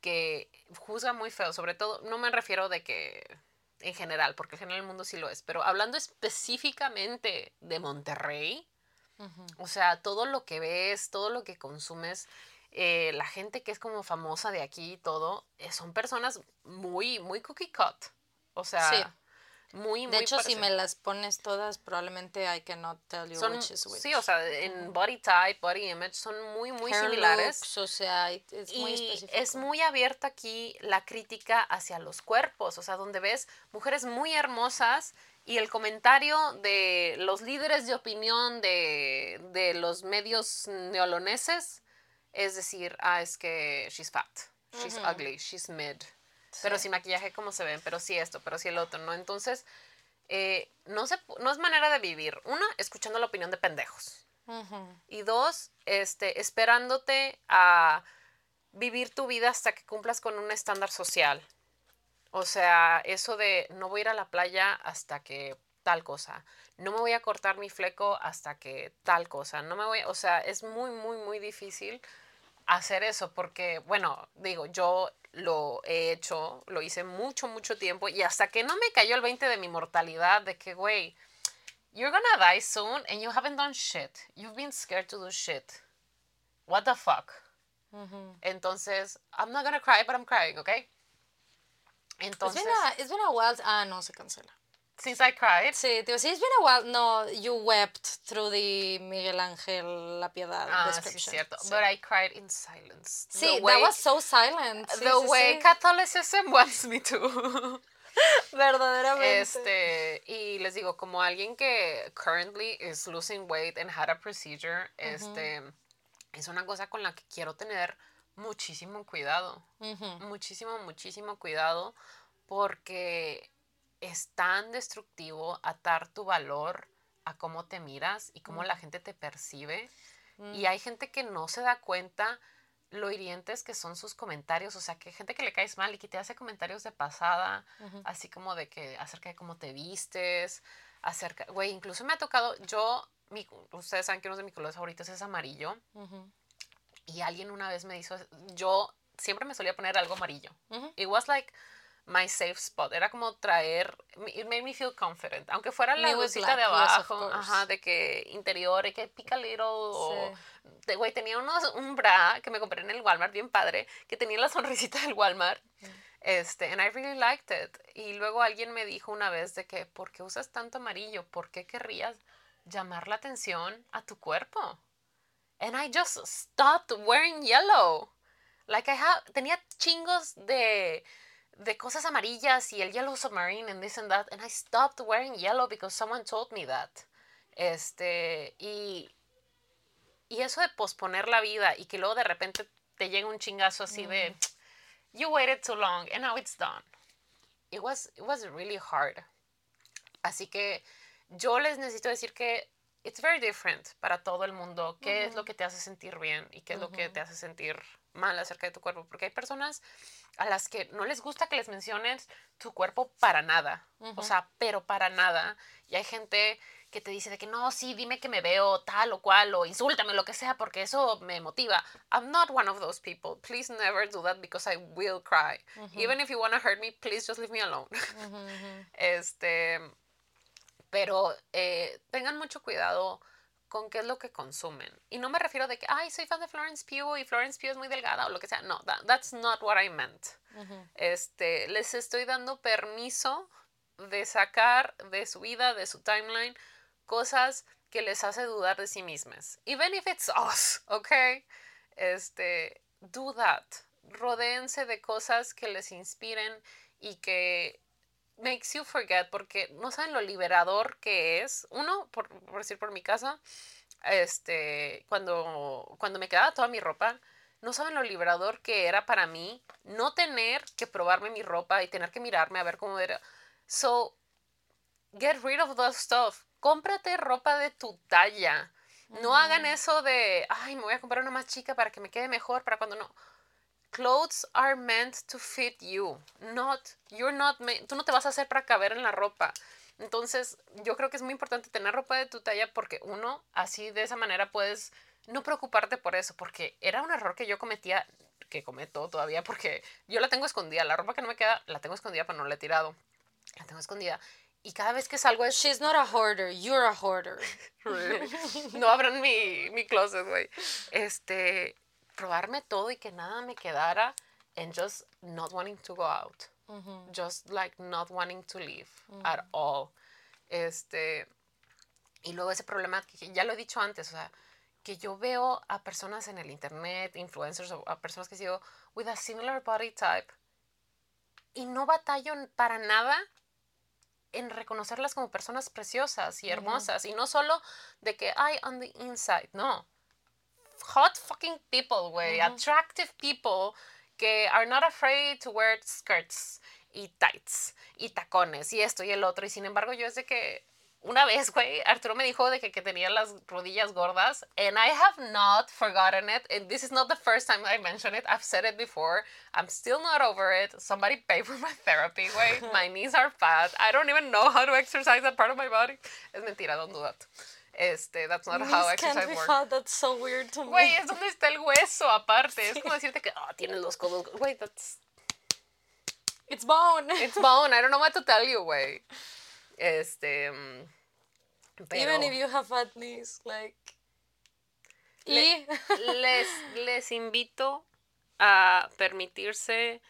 que juzga muy feo, sobre todo, no me refiero de que en general, porque en general el mundo sí lo es, pero hablando específicamente de Monterrey, O sea, todo lo que ves, todo lo que consumes, eh, la gente que es como famosa de aquí y todo, eh, son personas muy, muy cookie cut. O sea, Sí. muy, muy De hecho, si me las pones todas, probablemente I cannot tell you son, which is which. sí, o sea, en body type, body image, son muy, muy Hair similares. looks, o sea, es muy Y específico. es muy abierta aquí la crítica hacia los cuerpos, o sea, donde ves mujeres muy hermosas y el comentario de los líderes de opinión de, de los medios neoloneses es decir, ah, es que she's fat, she's ugly, she's mid, pero sin maquillaje como se ven, pero sí esto, pero sí el otro, ¿no? Entonces, eh, no, se, no es manera de vivir. Una, escuchando la opinión de pendejos. Y dos, este, esperándote a vivir tu vida hasta que cumplas con un estándar social. O sea, eso de no voy a ir a la playa hasta que tal cosa. No me voy a cortar mi fleco hasta que tal cosa. No me voy, o sea, es muy, muy, muy difícil hacer eso porque, bueno, digo, yo lo he hecho, lo hice mucho, mucho tiempo y hasta que no me cayó el 20 de mi mortalidad, de que, güey, you're gonna die soon and you haven't done shit. You've been scared to do shit. What the fuck? Entonces, I'm not gonna cry, but I'm crying, okay? Entonces. It's been a, it's been a while. Ah, no, se cancela. Since I cried. Sí, digo, sí, it's been a while. No, you wept through the Miguel Ángel La Piedad ah, description. Sí, cierto. Sí. But I cried in silence. Sí, way, that was so silent. Sí, the sí, way Catholicism wants me to. Verdaderamente. Este, y les digo, como alguien que currently is losing weight and had a procedure, este, es una cosa con la que quiero tener muchísimo cuidado. Muchísimo, muchísimo cuidado porque es tan destructivo atar tu valor a cómo te miras y cómo la gente te percibe. Y hay gente que no se da cuenta lo hirientes que son sus comentarios, o sea, que hay gente que le caes mal y que te hace comentarios de pasada, así como de que acerca de cómo te vistes, acerca, güey, incluso me ha tocado, yo, mi, ustedes saben que uno de mis colores favoritos es amarillo, y alguien una vez me hizo, yo siempre me solía poner algo amarillo. It was like my safe spot. Era como traer, it made me feel confident. Aunque fuera la lucita de abajo, ajá, de que interior, y que pica little, o, güey, tenía unos, un bra que me compré en el Walmart, bien padre, que tenía la sonrisita del Walmart. Este, and I really liked it. Y luego alguien me dijo una vez de que, ¿por qué usas tanto amarillo? ¿Por qué querrías llamar la atención a tu cuerpo? And I just stopped wearing yellow. Like I have, tenía chingos de, de cosas amarillas y el yellow submarine and this and that. And I stopped wearing yellow because someone told me that. Este, y, y eso de posponer la vida y que luego de repente te llega un chingazo así de, you waited too long and now it's done. It was, it was really hard. Así que yo les necesito decir que it's very different para todo el mundo. ¿Qué es lo que te hace sentir bien y qué es lo que te hace sentir mal acerca de tu cuerpo? Porque hay personas a las que no les gusta que les menciones tu cuerpo para nada. O sea, pero para nada. Y hay gente que te dice de que no, sí, dime que me veo tal o cual o insúltame lo que sea porque eso me motiva. I'm not one of those people. Please never do that because I will cry. Even if you want to hurt me, please just leave me alone. este pero eh, tengan mucho cuidado con qué es lo que consumen. Y no me refiero de que, ay, soy fan de Florence Pugh y Florence Pugh es muy delgada o lo que sea. No, that's not what I meant. este, les estoy dando permiso de sacar de su vida, de su timeline, cosas que les hace dudar de sí mismas. Even if it's us, ¿ok? Este, do that. Rodéense de cosas que les inspiren y que makes you forget porque no saben lo liberador que es. Uno, por, decir por mi casa, este, cuando, cuando me quedaba toda mi ropa, no saben lo liberador que era para mí no tener que probarme mi ropa y tener que mirarme a ver cómo era. So, get rid of that stuff. Cómprate ropa de tu talla. No hagan eso de, ay, me voy a comprar una más chica para que me quede mejor para cuando no clothes are meant to fit you, not, you're not, tú no te vas a hacer para caber en la ropa. Entonces, yo creo que es muy importante tener ropa de tu talla porque uno, así de esa manera puedes no preocuparte por eso, porque era un error que yo cometía, que cometo todavía, porque yo la tengo escondida, la ropa que no me queda, la tengo escondida, pero no la he tirado, la tengo escondida. Y cada vez que salgo es... She's not a hoarder, you're a hoarder. no abran mi, mi closet, güey. Este, probarme todo y que nada me quedara and just not wanting to go out. Just like not wanting to leave at all. Este, y luego ese problema que ya lo he dicho antes, o sea, que yo veo a personas en el internet, influencers, o a personas que sigo with a similar body type y no batallo para nada en reconocerlas como personas preciosas y hermosas. Y no solo de que hay on the inside, no hot fucking people, güey. Mm-hmm. Attractive people que are not afraid to wear skirts y tights y tacones y esto y el otro. Y sin embargo, yo es de que una vez, güey, Arturo me dijo de que, que, tenía las rodillas gordas, and I have not forgotten it. And this is not the first time I mention it. I've said it before. I'm still not over it. Somebody pay for my therapy, güey. My knees are fat. I don't even know how to exercise that part of my body. Es mentira, don't do that. Este, that's not how exercise works. Fat. That's so weird to me. Güey, es donde está el hueso, aparte. Sí. Es como decirte que, oh, tienes los codos. Güey, that's... It's bone. It's bone. I don't know what to tell you, güey. Este. Mm, pero, Even if you have fat knees, like. Le, les, les invito a permitirse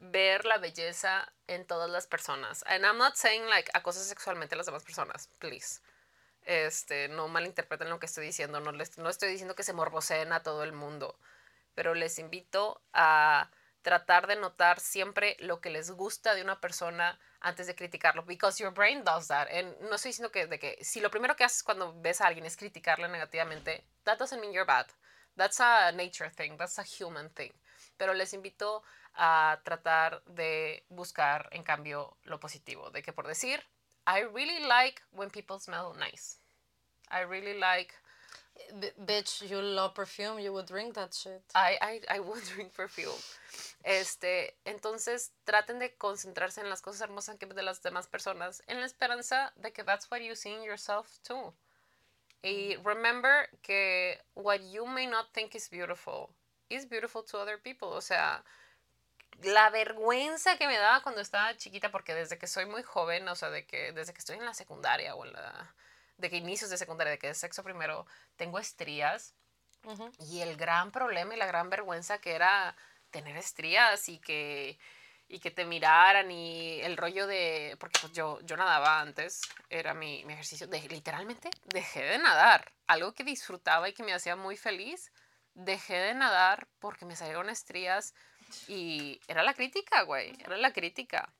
ver la belleza en todas las personas. And I'm not saying like acosar sexualmente a las demás personas, please. Este, no malinterpreten lo que estoy diciendo, no, les, no estoy diciendo que se morboseen a todo el mundo, pero les invito a tratar de notar siempre lo que les gusta de una persona antes de criticarlo, because your brain does that. And no estoy diciendo que, de que si lo primero que haces cuando ves a alguien es criticarle negativamente, that doesn't mean you're bad. That's a nature thing, that's a human thing. Pero les invito a tratar de buscar, en cambio, lo positivo. De que por decir, I really like when people smell nice. I really like B bitch, you love perfume, you would drink that shit. I, I, I would drink perfume. Este, entonces traten de concentrarse en las cosas hermosas que de las demás personas, en la esperanza de que that's what you see in yourself too. Y mm. remember que what you may not think is beautiful is beautiful to other people. O sea, la vergüenza que me daba cuando estaba chiquita, porque desde que soy muy joven, o sea, de que desde que estoy en la secundaria o en la de que inicios de secundaria, de que de sexo primero, tengo estrías. Y el gran problema y la gran vergüenza que era tener estrías y que, y que te miraran y el rollo de, porque pues yo, yo nadaba antes, era mi, mi ejercicio, de, literalmente dejé de nadar, algo que disfrutaba y que me hacía muy feliz, dejé de nadar porque me salieron estrías y era la crítica, güey, era la crítica.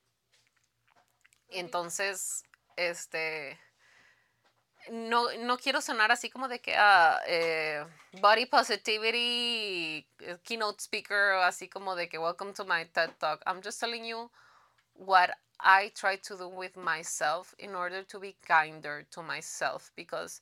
Entonces, este, no, no quiero sonar así como de que uh, eh, body positivity, eh, keynote speaker, así como de que welcome to my TED Talk. I'm just telling you what I try to do with myself in order to be kinder to myself because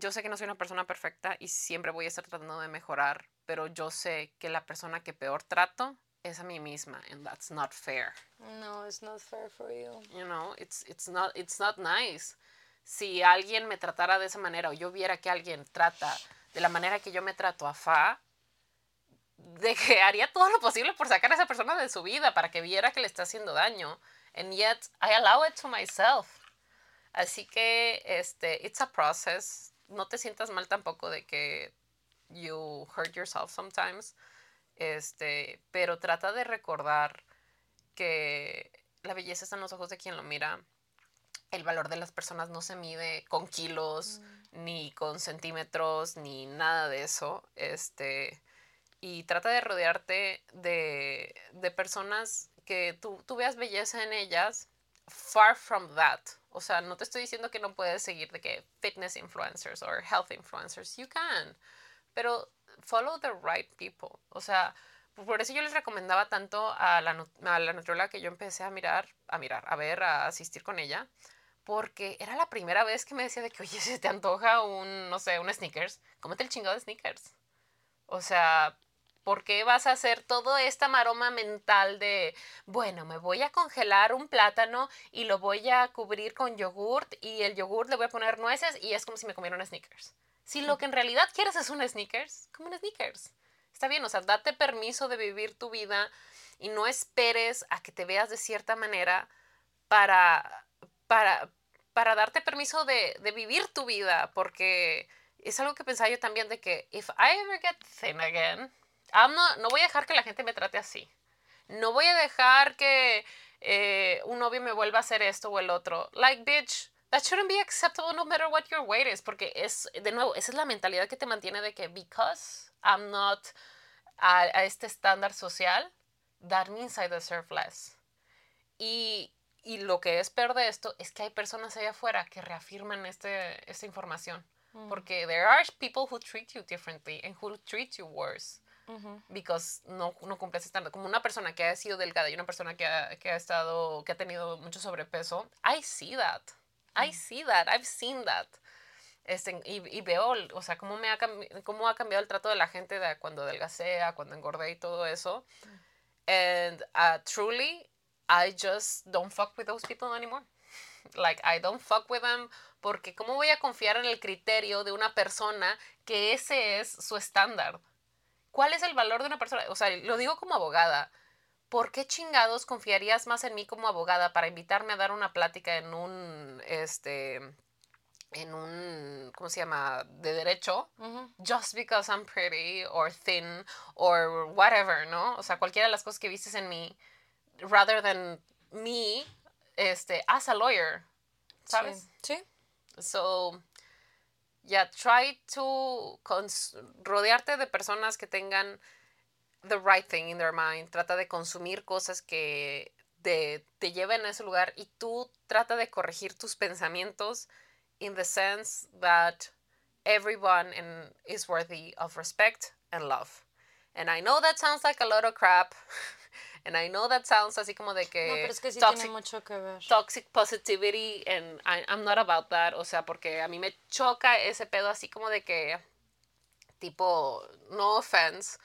yo sé que no soy una persona perfecta y siempre voy a estar tratando de mejorar, pero yo sé que la persona que peor trato es a mí misma and that's not fair. No, it's not fair for you. You know, it's it's not it's not nice si alguien me tratara de esa manera o yo viera que alguien trata de la manera que yo me trato a Fa, de que haría todo lo posible por sacar a esa persona de su vida para que viera que le está haciendo daño. And yet I allow it to myself. Así que este it's a process. No te sientas mal tampoco de que you hurt yourself sometimes. Este, pero trata de recordar que la belleza está en los ojos de quien lo mira el valor de las personas no se mide con kilos, mm. ni con centímetros, ni nada de eso. Este, y trata de rodearte de, de personas que tú, tú, veas belleza en ellas, far from that. O sea, no te estoy diciendo que no puedes seguir de que fitness influencers or health influencers, you can, pero follow the right people. O sea, por eso yo les recomendaba tanto a la, a la nutrióloga que yo empecé a mirar, a mirar, a ver, a asistir con ella, porque era la primera vez que me decía de que, oye, si te antoja un, no sé, un sneakers, cómete el chingado de sneakers. O sea, ¿por qué vas a hacer toda esta maroma mental de, bueno, me voy a congelar un plátano y lo voy a cubrir con yogurt y el yogurt le voy a poner nueces y es como si me comiera un sneakers? Si lo que en realidad quieres es un sneakers, como un sneakers. Está bien, o sea, date permiso de vivir tu vida y no esperes a que te veas de cierta manera para para, para darte permiso de, de vivir tu vida, porque es algo que pensaba yo también de que if I ever get thin again, I'm not, no voy a dejar que la gente me trate así. No voy a dejar que eh, un novio me vuelva a hacer esto o el otro. Like, bitch, that shouldn't be acceptable no matter what your weight is. Porque es, de nuevo, esa es la mentalidad que te mantiene de que because I'm not a, a este estándar social, that means I deserve less. Y y lo que es peor de esto es que hay personas allá afuera que reafirman este, esta información. Mm. Porque there are people who treat you differently and who treat you worse. Because no, no cumples estándar. Como una persona que ha sido delgada y una persona que ha, que ha estado, que ha tenido mucho sobrepeso, I see that. I see that, I've seen that. Este, y, y, veo, o sea, cómo, me ha, cómo ha cambiado el trato de la gente de cuando adelgacé, cuando engordé y todo eso. And uh, truly, I just don't fuck with those people anymore. Like, I don't fuck with them porque ¿cómo voy a confiar en el criterio de una persona que ese es su estándar? ¿Cuál es el valor de una persona? O sea, lo digo como abogada. ¿Por qué chingados confiarías más en mí como abogada para invitarme a dar una plática en un, este, en un, ¿cómo se llama? De derecho, just because I'm pretty or thin or whatever, ¿no? O sea, cualquiera de las cosas que vistes en mí, rather than me, este, as a lawyer, ¿sabes? Sí. So, yeah, try to cons rodearte de personas que tengan the right thing in their mind. Trata de consumir cosas que te, te lleven a ese lugar y tú trata de corregir tus pensamientos in the sense that everyone in, is worthy of respect and love. And I know that sounds like a lot of crap. And I know that sounds así como de que... No, pero es que sí toxic, tiene mucho que ver. Toxic positivity, and I, I'm not about that. O sea, porque a mí me choca ese pedo así como de que... Tipo, no offense,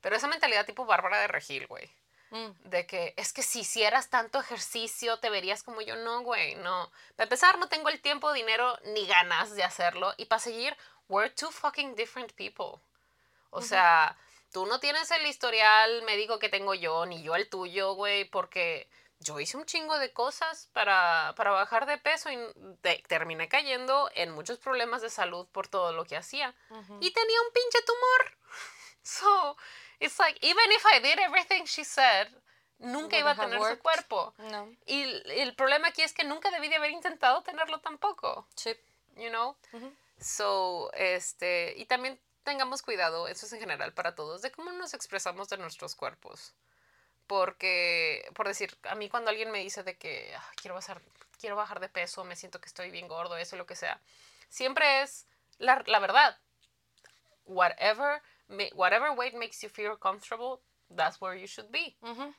pero esa mentalidad tipo Bárbara de Regil, güey. Mm. De que es que si hicieras tanto ejercicio te verías como yo. No, güey, no. Para empezar, no tengo el tiempo, dinero ni ganas de hacerlo. Y para seguir, we're two fucking different people. O sea, tú no tienes el historial médico que tengo yo, ni yo el tuyo, güey, porque yo hice un chingo de cosas para, para bajar de peso y terminé cayendo en muchos problemas de salud por todo lo que hacía. Y tenía un pinche tumor. So, it's like, even if I did everything she said, nunca iba a tener su cuerpo. No. Y el problema aquí es que nunca debí de haber intentado tenerlo tampoco. Sí. You know? So, este, y también tengamos cuidado, eso es en general para todos, de cómo nos expresamos de nuestros cuerpos. Porque, por decir, a mí cuando alguien me dice de que ah, quiero, bajar, quiero bajar de peso, me siento que estoy bien gordo, eso, lo que sea, siempre es la, la verdad. Whatever, whatever weight makes you feel comfortable, that's where you should be.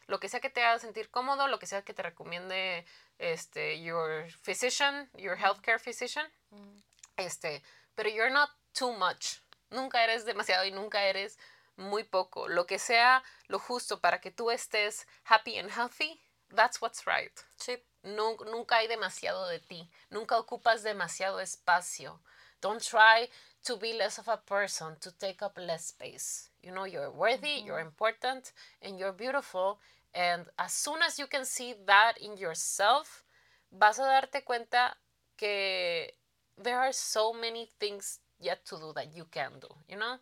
Lo que sea que te haga sentir cómodo, lo que sea que te recomiende este, your physician, your healthcare physician, este, pero you're not too much. Nunca eres demasiado y nunca eres muy poco. Lo que sea lo justo para que tú estés happy and healthy, that's what's right. Sí. nunca hay demasiado de ti. Nunca ocupas demasiado espacio. Don't try to be less of a person, to take up less space. You know, you're worthy, you're important, and you're beautiful. And as soon as you can see that in yourself, vas a darte cuenta que there are so many things yet to do that you can do, you know?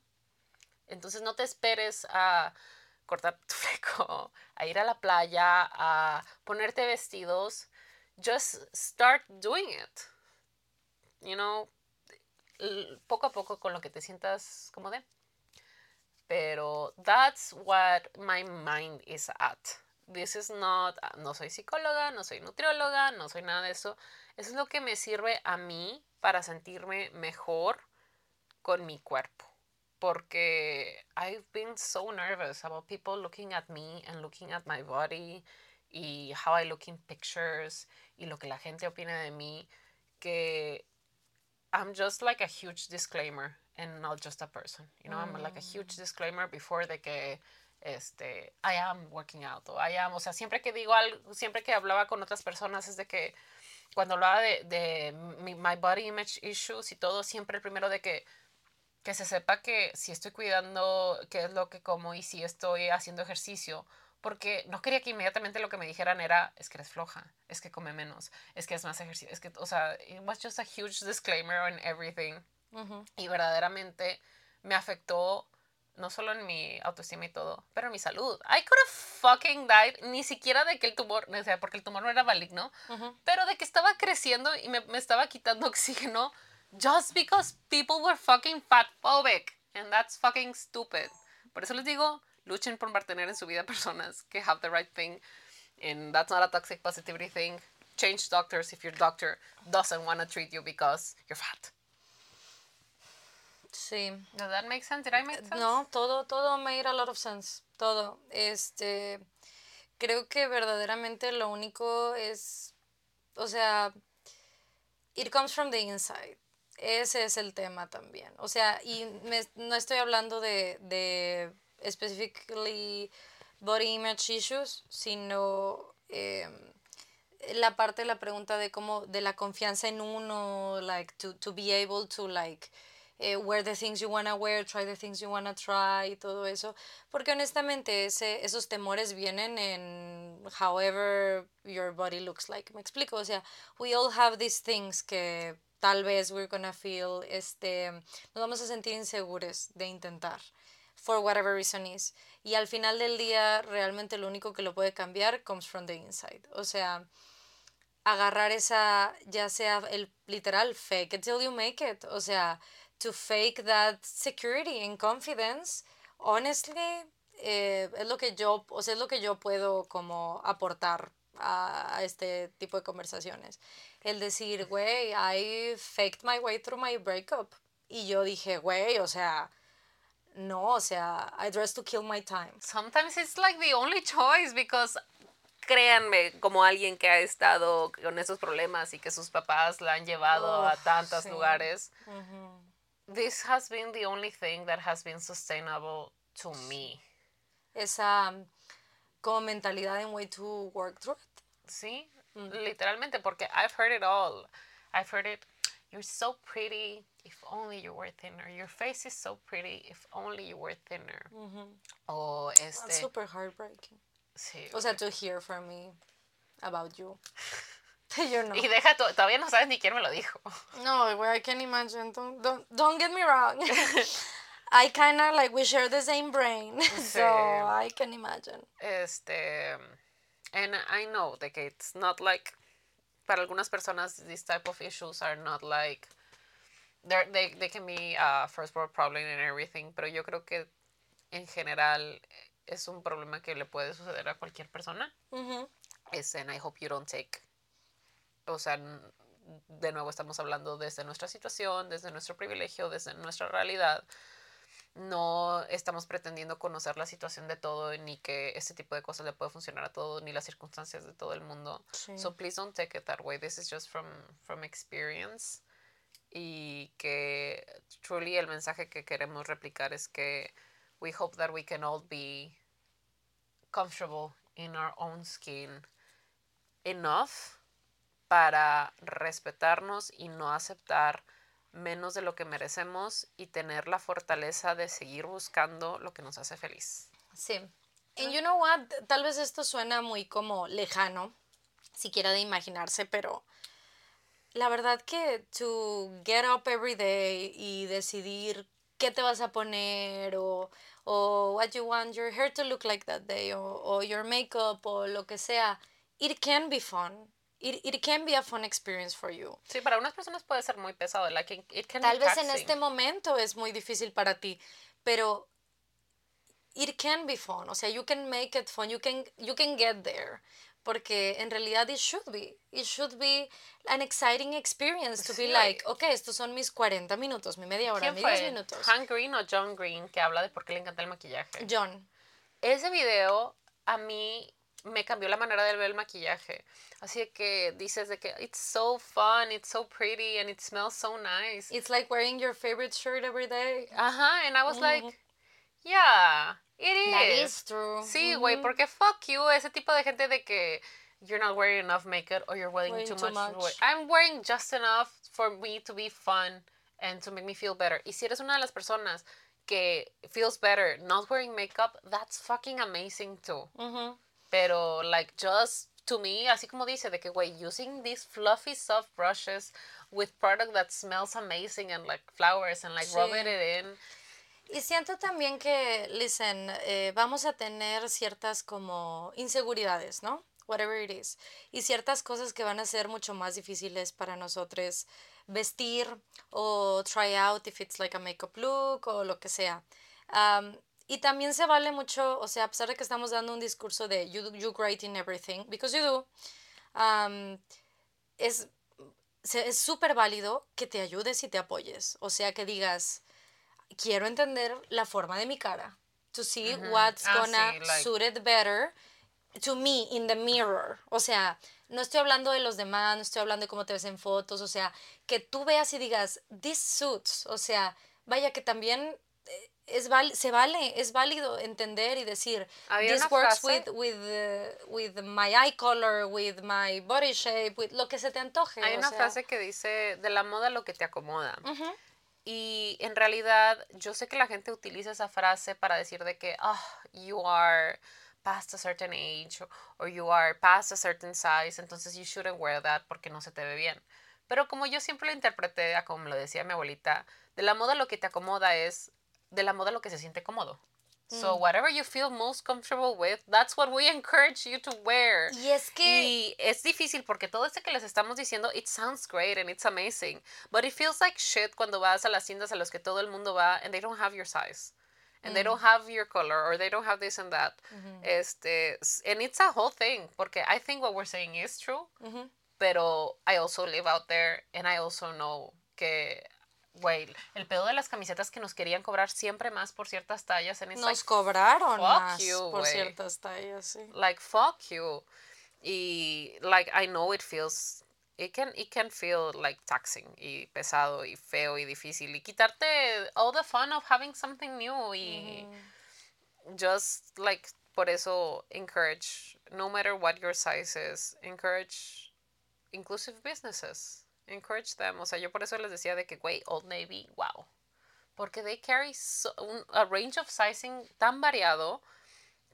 Entonces no te esperes a cortar tu fleco, a ir a la playa, a ponerte vestidos. Just start doing it. You know, poco a poco con lo que te sientas cómodo. Pero that's what my mind is at. This is not, no soy psicóloga, no soy nutrióloga, no soy nada de eso. Eso es lo que me sirve a mí para sentirme mejor con mi cuerpo. Porque I've been so nervous about people looking at me and looking at my body y how I look in pictures y lo que la gente opina de mí que I'm just like a huge disclaimer and not just a person. You know, I'm like a huge mm. disclaimer before de que este, I am working out o I am, o sea, siempre que digo algo, siempre que hablaba con otras personas es de que cuando hablaba de, de my body image issues y todo, siempre el primero de que que se sepa que si estoy cuidando qué es lo que como y si estoy haciendo ejercicio, porque no quería que inmediatamente lo que me dijeran era, es que eres floja, es que come menos, es que es más ejercicio, es que, o sea, it was just a huge disclaimer on everything. Y verdaderamente me afectó no solo en mi autoestima y todo, pero en mi salud. I could have fucking died, ni siquiera de que el tumor, o sea, porque el tumor no era maligno, pero de que estaba creciendo y me, me estaba quitando oxígeno just because people were fucking fat phobic. And that's fucking stupid. Por eso les digo, luchen por mantener en su vida personas que have the right thing. And that's not a toxic positivity thing. Change doctors if your doctor doesn't want to treat you because you're fat. Sí. Does that make sense? Did I make sense? No, todo, todo made a lot of sense. Todo. Este, creo que verdaderamente lo único es, o sea, It comes from the inside. Ese es el tema también. O sea, y me- no estoy hablando de, de specifically body image issues, sino em, la parte de la pregunta de cómo, de la confianza en uno, like, to, to be able to, like, eh, wear the things you wanna wear, try the things you wanna try, y todo eso. Porque honestamente ese, esos temores vienen en however your body looks like. Me explico, o sea, we all have these things que tal vez we're gonna feel, este, nos vamos a sentir inseguros de intentar, for whatever reason is. Y al final del día, realmente lo único que lo puede cambiar comes from the inside. O sea, agarrar esa, ya sea el literal, fake it till you make it. O sea, to fake that security and confidence, honestly, eh, es lo que yo, o sea, es lo que yo puedo como aportar a, a este tipo de conversaciones. El decir, güey, I faked my way through my breakup. Y yo dije, güey, o sea, no, o sea, I dressed to kill my time. Sometimes it's like the only choice because créanme, como alguien que ha estado con esos problemas y que sus papás la han llevado a Uf, tantos sí. lugares, this has been the only thing that has been sustainable to me. Esa como mentalidad en way to work through it. Sí, literalmente, porque I've heard it all. I've heard it. You're so pretty. If only you were thinner. Your face is so pretty. If only you were thinner. O That's este. super heartbreaking. Sí. O sea, to hear from me about you. you know. Y deja, to- todavía no sabes ni quién me lo dijo. No, where I can imagine. Don't don't don't get me wrong. I kind of like we share the same brain, so. I can imagine. Este. And I know that it's not like. Para algunas personas, these type of issues are not like. They, they can be a first world problem and everything, pero yo creo que en general es un problema que le puede suceder a cualquier persona. Mhm. Es, and I hope you don't take. O sea, de nuevo estamos hablando desde nuestra situación, desde nuestro privilegio, desde nuestra realidad. No estamos pretendiendo conocer la situación de todo, ni que este tipo de cosas le puede funcionar a todo, ni las circunstancias de todo el mundo. Sí. So please don't take it that way. This is just from, from experience. Y que truly el mensaje que queremos replicar es que we hope that we can all be comfortable in our own skin enough para respetarnos y no aceptar menos de lo que merecemos y tener la fortaleza de seguir buscando lo que nos hace feliz. Sí. And you know what? Tal vez esto suena muy como lejano, siquiera de imaginarse, pero la verdad que to get up every day y decidir qué te vas a poner o, o what you want your hair to look like that day o, o your makeup o lo que sea, it can be fun. It, it can be a fun experience for you. Sí, para unas personas puede ser muy pesado. Like it- it can be Tal vez en este momento es muy difícil para ti, pero it can be fun. O sea, you can make it fun. You can, you can get there. Porque en realidad it should be. It should be an exciting experience to be Sí. like, ok, estos son mis 40 minutos, mi media hora, ¿Quién mis fue? 10 minutos. Hank Green o John Green que habla de por qué le encanta el maquillaje. John. Ese video a mí me cambió la manera de ver el maquillaje. Así que dices de que it's so fun, it's so pretty and it smells so nice. It's like wearing your favorite shirt every day. Ajá, and I was like, yeah, it is. That is true. Sí, güey, porque fuck you, ese tipo de gente de que you're not wearing enough makeup or you're wearing, Wearing too, too much. much. I'm wearing just enough for me to be fun and to make me feel better. Y si eres una de las personas que feels better not wearing makeup, that's fucking amazing too. Ujú. Pero, like, just to me, así como dice, de que, güey, using these fluffy, soft brushes with product that smells amazing and like flowers and like rubbing Sí. it in. Y siento también que, listen, eh, vamos a tener ciertas como inseguridades, ¿no? Whatever it is. Y ciertas cosas que van a ser mucho más difíciles para nosotros vestir o try out if it's like a makeup look o lo que sea. Am, y también se vale mucho, o sea, a pesar de que estamos dando un discurso de you, you great in everything, because you do, am, es es súper válido que te ayudes y te apoyes. O sea, que digas, quiero entender la forma de mi cara. To see what's Ah, gonna sí, like- suit it better to me, in the mirror. O sea, no estoy hablando de los demás, no estoy hablando de cómo te ves en fotos, o sea, que tú veas y digas, this suits, o sea, vaya que también es val se vale, es válido entender y decir, this works with, with, uh, with my eye color, with my body shape, with lo que se te antoje. Hay una frase que dice, de la moda lo que te acomoda. Y en realidad, yo sé que la gente utiliza esa frase para decir de que, oh, you are past a certain age or you are past a certain size, entonces you shouldn't wear that porque no se te ve bien. Pero como yo siempre lo interpreté, como lo decía mi abuelita, de la moda lo que te acomoda es de la moda lo que se siente cómodo. So mm. whatever you feel most comfortable with, that's what we encourage you to wear. Y es que y es difícil porque todo este que les estamos diciendo, it sounds great and it's amazing, but it feels like shit cuando vas a las tiendas a las que todo el mundo va and they don't have your size. And they don't have your color or they don't have this and that. Este, and it's a whole thing porque I think what we're saying is true. Pero I also live out there and I also know que güey, el pedo de las camisetas que nos querían cobrar siempre más por ciertas tallas. En nos cobraron más por ciertas tallas, sí. Like, fuck you. Y, like, I know it feels, it can, it can feel like taxing y pesado y feo y difícil. Y quitarte all the fun of having something new y just, like, por eso encourage, no matter what your size is, encourage inclusive businesses encourage them. O sea, yo por eso les decía de que, güey, Old Navy, wow. Porque they carry un, a range of sizing tan variado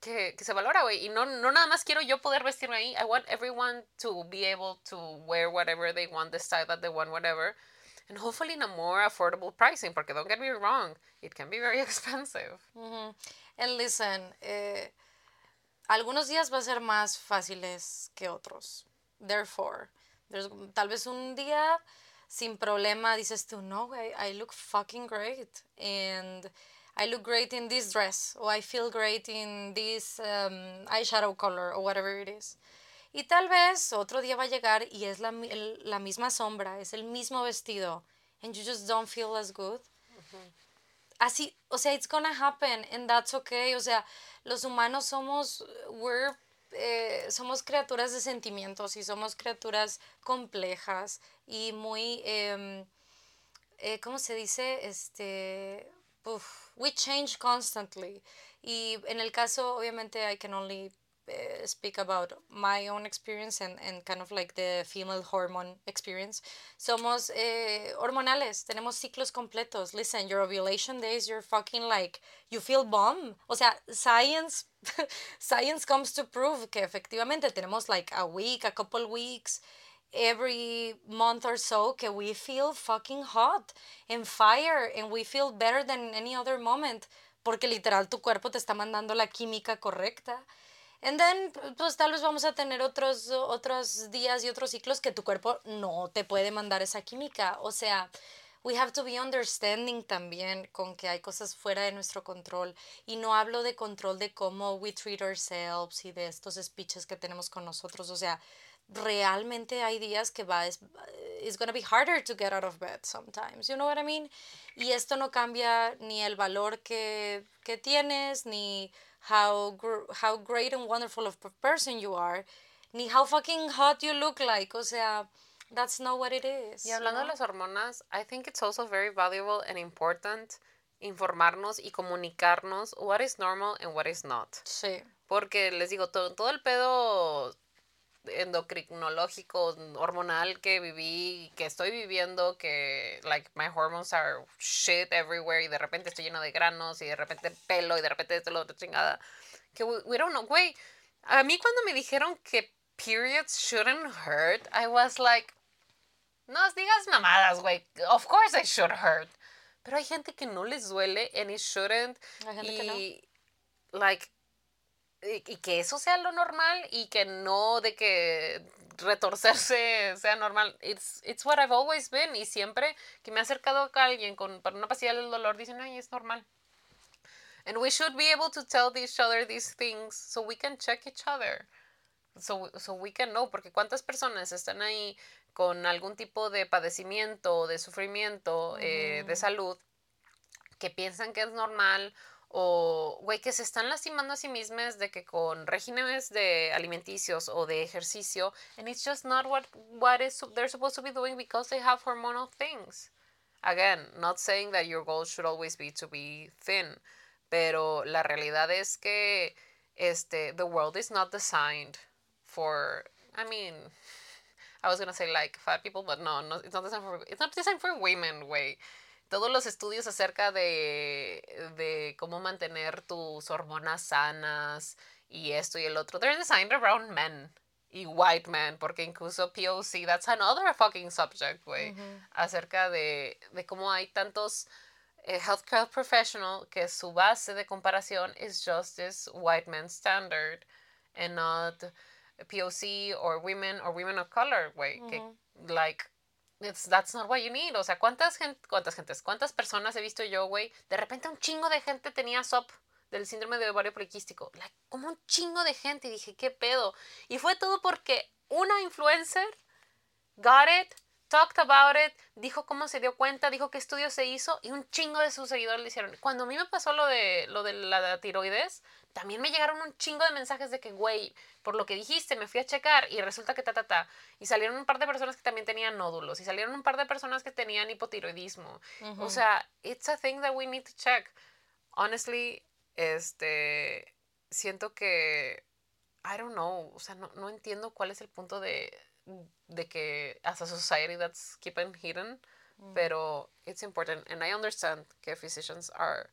que, que se valora, güey. Y no, no nada más quiero yo poder vestirme ahí. I want everyone to be able to wear whatever they want, the style that they want, whatever. And hopefully in a more affordable pricing. Porque don't get me wrong, it can be very expensive. And listen, eh, algunos días va a ser más fáciles que otros. Therefore, tal vez un día sin problema dices tú, no, güey, I look fucking great. And I look great in this dress. O I feel great in this um, eyeshadow color. O whatever it is. Y tal vez otro día va a llegar y es la, la misma sombra, es el mismo vestido. And you just don't feel as good. Así, o sea, it's gonna happen and that's okay. O sea, los humanos somos, we're eh, somos criaturas de sentimientos y somos criaturas complejas y muy, eh, eh, ¿cómo se dice? Este, we change constantly. Y en el caso, obviamente, I can only uh, speak about my own experience and, and kind of like the female hormone experience. Somos eh, hormonales, tenemos ciclos completos. Listen, your ovulation days, you're fucking like, you feel bomb. O sea, science, science comes to prove que efectivamente tenemos like a week, a couple weeks every month or so que we feel fucking hot and fire and we feel better than any other moment porque literal tu cuerpo te está mandando la química correcta. And then, pues tal vez vamos a tener otros, otros días y otros ciclos que tu cuerpo no te puede mandar esa química. O sea, we have to be understanding también con que hay cosas fuera de nuestro control. Y no hablo de control de cómo we treat ourselves y de estos speeches que tenemos con nosotros. O sea, realmente hay días que va, es it's gonna be harder to get out of bed sometimes. You know what I mean? Y esto no cambia ni el valor que, que tienes, ni how how great and wonderful of a person you are, ni how fucking hot you look like. O sea, that's not what it is. Y hablando de las hormonas, I think it's also very valuable and important informarnos y comunicarnos what is normal and what is not. Sí. Porque les digo, todo, todo el pedo endocrinológico, hormonal que viví, que estoy viviendo, que like my hormones are shit everywhere y de repente estoy lleno de granos y de repente pelo y de repente esto lo otro chingada. Que we, don't know, güey. A mí cuando me dijeron que periods shouldn't hurt, I was like, no digas mamadas, güey. Of course it should hurt. Pero hay gente que no les duele and it shouldn't. Hay gente y, que no. Like, y, que eso sea lo normal y que no de que retorcerse sea normal. It's, it's what I've always been. Y siempre que me he acercado a alguien con, para una pastilla del dolor, dicen, ay, es normal. And we should be able to tell each other these things so we can check each other. So, so we can know, porque cuántas personas están ahí con algún tipo de padecimiento, de sufrimiento, eh, de salud, que piensan que es normal o, güey, que se están lastimando a sí mismas de que con regímenes de alimenticios o de ejercicio, and it's just not what, what is they're supposed to be doing because they have hormonal things. Again, not saying that your goal should always be to be thin, pero la realidad es que este, the world is not designed for, I mean, I was gonna say like fat people, but no, no it's not designed for, it's not designed for women, güey todos los estudios acerca de, de cómo mantener tus hormonas sanas y esto y el otro, they're designed around men y white men, porque incluso POC, that's another fucking subject, güey, acerca de, de cómo hay tantos eh, healthcare professional que su base de comparación is just this white man standard and not POC or women or women of color, güey, que like That's not what you need. O sea, ¿cuántas, gente, cuántas gentes, cuántas personas he visto yo, güey? De repente un chingo de gente tenía SOP del síndrome de ovario poliquístico. Como un chingo de gente. Y dije, ¿qué pedo? Y fue todo porque una influencer got it, talked about it, dijo cómo se dio cuenta, dijo qué estudio se hizo y un chingo de sus seguidores le hicieron. Cuando a mí me pasó lo de, lo de la tiroides, también me llegaron un chingo de mensajes de que, güey, por lo que dijiste, me fui a checar y resulta que ta, ta, ta. Y salieron un par de personas que también tenían nódulos y salieron un par de personas que tenían hipotiroidismo. O sea, it's a thing that we need to check. Honestly, este, siento que, I don't know, o sea, no, no entiendo cuál es el punto de, de que as a society that's keeping hidden, mm. pero it's important and I understand que physicians are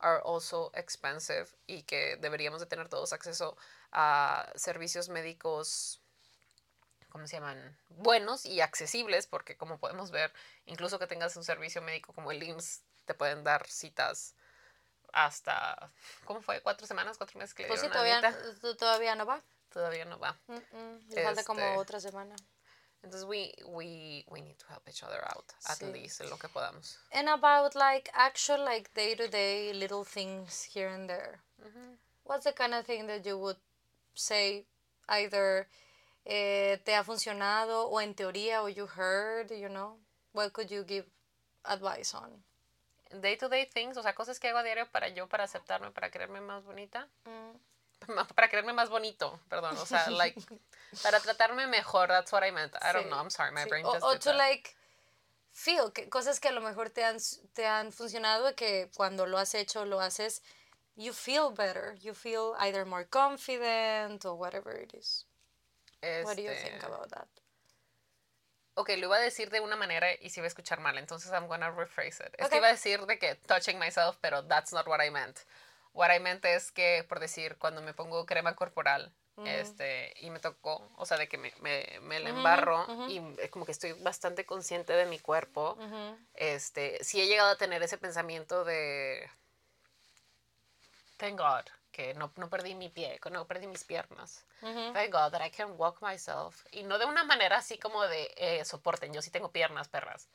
are also expensive y que deberíamos de tener todos acceso a servicios médicos ¿cómo se llaman? buenos y accesibles porque como podemos ver, incluso que tengas un servicio médico como el IMSS, te pueden dar citas hasta, ¿cómo fue? ¿Cuatro semanas? ¿Cuatro meses que Pues sí, todavía, todavía no va. Todavía no va. Le falta como este, otra semana. Entonces, we, we, we need to help each other out, at sí. least, en lo que podamos. And about, like, actual, like, day-to-day -day little things here and there. Mm -hmm. What's the kind of thing that you would say either eh, te ha funcionado o en teoría o you heard, you know? What could you give advice on? Day-to-day -day things, o sea, cosas que hago a diario para yo, para aceptarme, para quererme más bonita. Mm. para quererme más bonito, perdón, o sea, like, para tratarme mejor, that's what I meant. I don't know, I'm sorry, my brain just O, to like, feel, que, cosas que a lo mejor te han, te han funcionado y que cuando lo has hecho, lo haces, you feel better, you feel either more confident or whatever it is. What do you think este, about that? Ok, lo iba a decir de una manera y se iba a escuchar mal, entonces I'm gonna rephrase it. Es que iba a decir de que touching myself, pero that's not what I meant. What I meant es que, por decir, cuando me pongo crema corporal, este, y me tocó, o sea, de que me, me, me la embarro y como que estoy bastante consciente de mi cuerpo, este, sí he llegado a tener ese pensamiento de, thank God, que no, no perdí mi pie, que no perdí mis piernas. Thank God that I can walk myself. Y no de una manera así como de, eh, soporten, yo sí tengo piernas, perras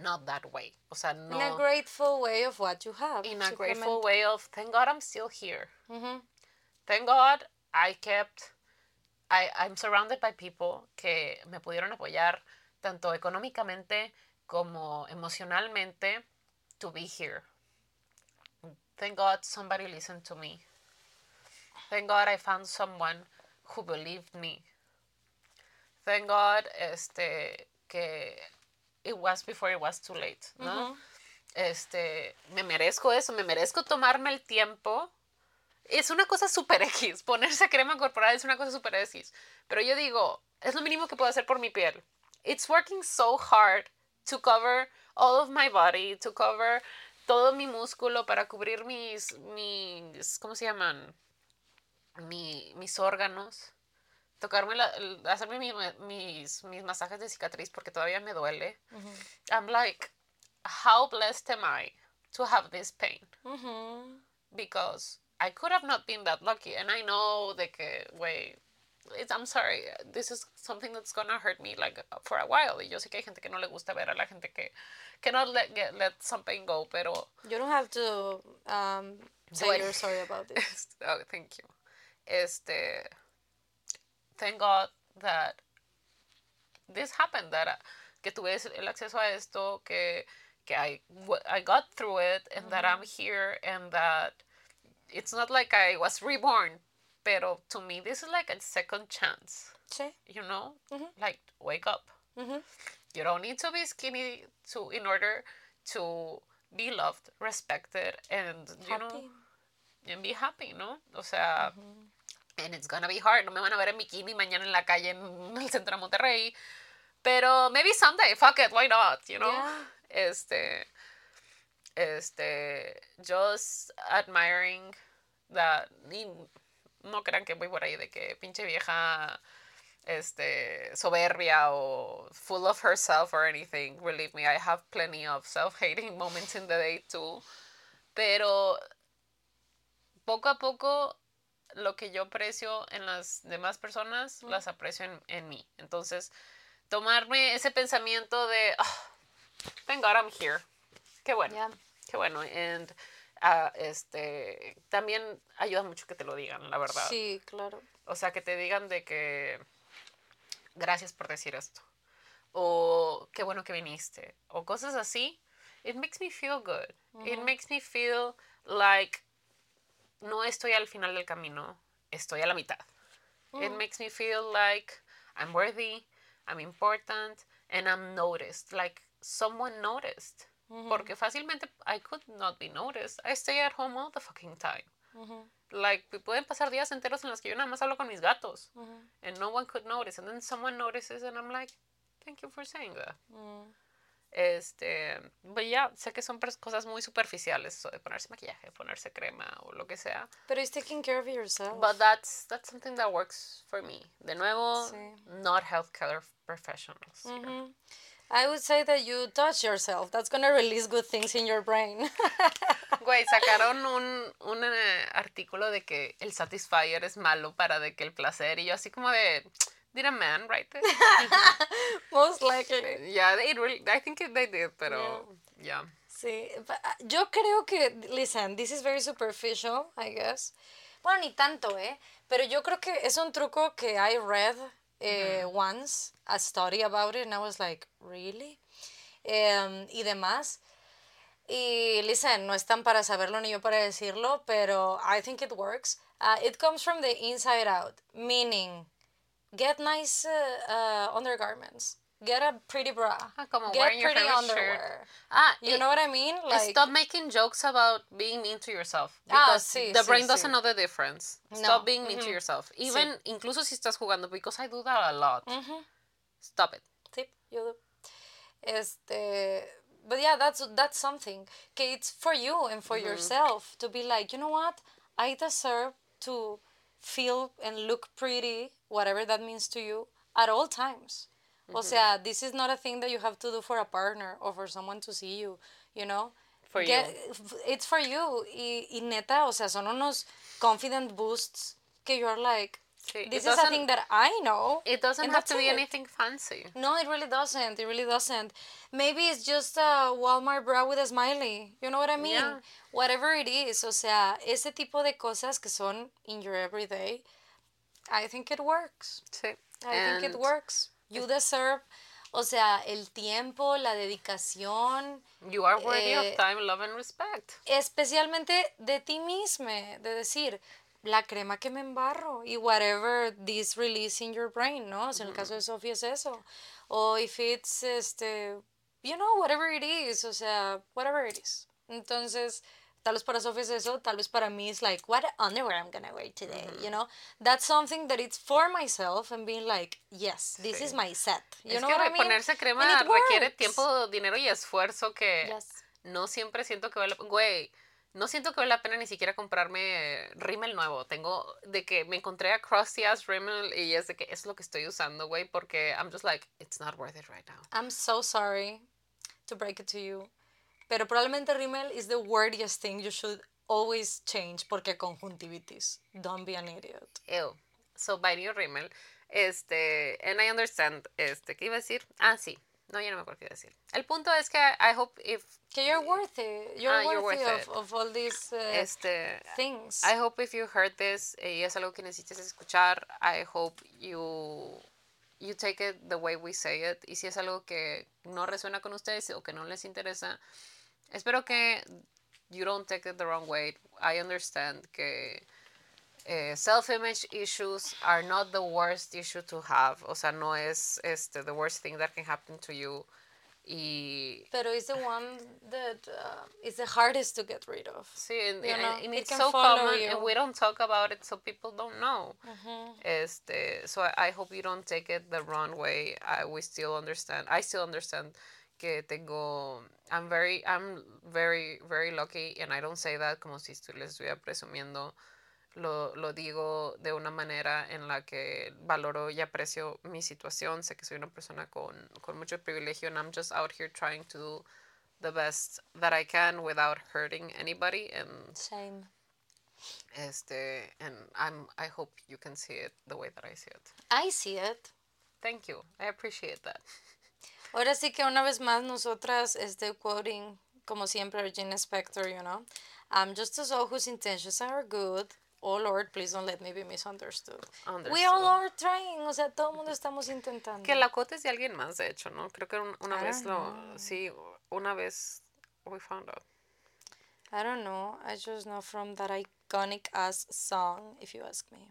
not that way. O sea, no. In a grateful way of what you have. In a grateful way of, thank God I'm still here. Thank God I kept, I, I'm surrounded by people que me pudieron apoyar tanto económicamente como emocionalmente to be here. Thank God somebody listened to me. Thank God I found someone who believed me. Thank God este, que it was before it was too late, ¿no? Este, me merezco eso, me merezco tomarme el tiempo. Es una cosa super X, ponerse crema corporal es una cosa super X. Pero yo digo, es lo mínimo que puedo hacer por mi piel. It's working so hard to cover all of my body, to cover todo mi músculo para cubrir mis, mis ¿cómo se llaman? Mi, mis órganos tocarme, la, hacerme mi, mis, mis masajes de cicatriz porque todavía me duele. Mm -hmm. I'm like, how blessed am I to have this pain? Mm -hmm. Because I could have not been that lucky. And I know de que, wait, I'm sorry, this is something that's gonna hurt me like for a while. Y yo sé que hay gente que no le gusta ver a la gente que, que no let, get, let something go, pero... You don't have to um, say you're sorry about this. oh, thank you. Este thank God that this happened, that que tuve el acceso a esto, que, que I, I got through it, and that I'm here, and that it's not like I was reborn, pero to me this is like a second chance. Sí. You know, like wake up. You don't need to be skinny to in order to be loved, respected, and you know, and be happy, ¿no? O sea, and it's gonna be hard. No me van a ver en bikini mañana en la calle en el centro de Monterrey. Pero maybe someday, fuck it, why not, you know? Yeah. Este, este, just admiring that, y no crean que voy por ahí de que pinche vieja, este, soberbia o full of herself or anything. Believe me, I have plenty of self-hating moments in the day too. Pero poco a poco lo que yo aprecio en las demás personas, las aprecio en, en mí. Entonces, tomarme ese pensamiento de, "Ah, thank God I'm here. Qué bueno. Yeah. Qué bueno. And, ah, este, también ayuda mucho que te lo digan, la verdad. Sí, claro. O sea, que te digan de que gracias por decir esto. O qué bueno que viniste. O cosas así. It makes me feel good. It makes me feel like no estoy al final del camino, estoy a la mitad. It makes me feel like I'm worthy, I'm important, and I'm noticed. Like someone noticed. Porque fácilmente I could not be noticed. I stay at home all the fucking time. Like, pueden pasar días enteros en los que yo nada más hablo con mis gatos. And no one could notice. And then someone notices and I'm like, thank you for saying that. Este, but yeah, sé que son cosas muy superficiales, eso de ponerse maquillaje, ponerse crema o lo que sea. Pero it's taking care of yourself. But that's that's something that works for me. De nuevo, Sí. not healthcare professionals. here. Mhm. I would say that you touch yourself. That's gonna release good things in your brain. Güey, sacaron un, un eh, artículo de que el Satisfyer es malo para de que el placer y yo así como de, did a man write this? Most likely. yeah, they really, I think they did, pero yeah. Sí, pa- ah, yo creo que, listen, this is very superficial, I guess. Bueno, ni tanto, ¿eh? Pero yo creo que es un truco que I read eh, once, a study about it, and I was like, really? Em, y demás. Y listen, no están para saberlo ni yo para decirlo, pero I think it works. Uh, it comes from the inside out, meaning get nice uh, uh, undergarments, get a pretty bra, Ah, como get pretty favorite shirt. underwear. Ah, You y- know what I mean? Like, Stop making jokes about being mean to yourself. Ah, Because sí, the sí, brain sí. doesn't know the difference. No, Stop being mean to yourself. Even, incluso si estás jugando, because I do that a lot. Stop it. Sí, yo do. Este, but yeah, that's that's something. Okay, it's for you and for yourself to be like, you know what? I deserve to feel and look pretty, whatever that means to you, at all times. O sea, this is not a thing that you have to do for a partner or for someone to see you, you know? For Get- It's for you. Y, y neta, o sea, son unos confident boosts que you're like, Sí, this is a thing that I know. It doesn't have to be it. anything fancy. No, it really doesn't. It really doesn't. Maybe it's just a Walmart bra with a smiley. You know what I mean? Yeah. Whatever it is. O sea, ese tipo de cosas que son in your everyday, I think it works. Sí. I think it works. You deserve, o sea, el tiempo, la dedicación, You are worthy eh, of time, love, and respect. especialmente de ti misma, de decir, la crema que me embarro y whatever this release in your brain, ¿no? O sea, en el caso de Sofía es eso. O if it's, este, you know, whatever it is, o sea, whatever it is. Entonces, tal vez para Sofía es eso, tal vez para mí es like, what underwear I'm gonna wear today, you know? That's something that it's for myself and being like, yes, this is Sí. my set. You es know que what I mean? ponerse crema requiere works. tiempo, dinero y esfuerzo que Yes. no siempre siento que vale. Güey, no siento que vale la pena ni siquiera comprarme rímel nuevo. Tengo de que me encontré a Crusty Ass Rimmel y es de que es lo que estoy usando, güey, porque I'm just like, it's not worth it right now. I'm so sorry to break it to you. Pero probablemente rímel is the wordiest thing you should always change porque conjuntivitis. Don't be an idiot. Ew. So, buy new rímel. Este, and I understand, este, ¿qué iba a decir? Ah, sí. No, ya no me acuerdo qué iba a decir. El punto es que I hope if, Que you're worth it. You're Ah, you're worthy worth of, of all these uh, este, things. I hope if you heard this eh, y es algo que necesites escuchar, I hope you you take it the way we say it. Y si es algo que no resuena con ustedes o que no les interesa, espero que you don't take it the wrong way. I understand que eh, self-image issues are not the worst issue to have. O sea, no es este, the worst thing that can happen to you. Y Pero it's the one that uh, is the hardest to get rid of. Sí, and, and- and it it's so common, you. and we don't talk about it, so people don't know. Mm-hmm. Este, so I, I hope you don't take it the wrong way. I we still understand. I still understand que tengo. I'm very, I'm very, very lucky, and I don't say that como si les estuviera presumiendo. Lo, lo digo de una manera en la que valoro y aprecio mi situación. Sé que soy una persona con, con mucho privilegio, and I'm just out here trying to do the best that I can without hurting anybody. And Same. este, and I'm I hope you can see it the way that I see it. I see it. Thank you. I appreciate that. Ahora sí que una vez más nosotras, este, quoting, como siempre, Regina Spector, you know. I'm just a soul whose intentions are good. Oh Lord, please don't let me be misunderstood. We all are trying, o sea, todo el mundo estamos intentando. Que la quote es de alguien más, de hecho, ¿no? Creo que un- una vez lo, know. sí, una vez we found out. I don't know. I just know from that iconic ass song, if you ask me.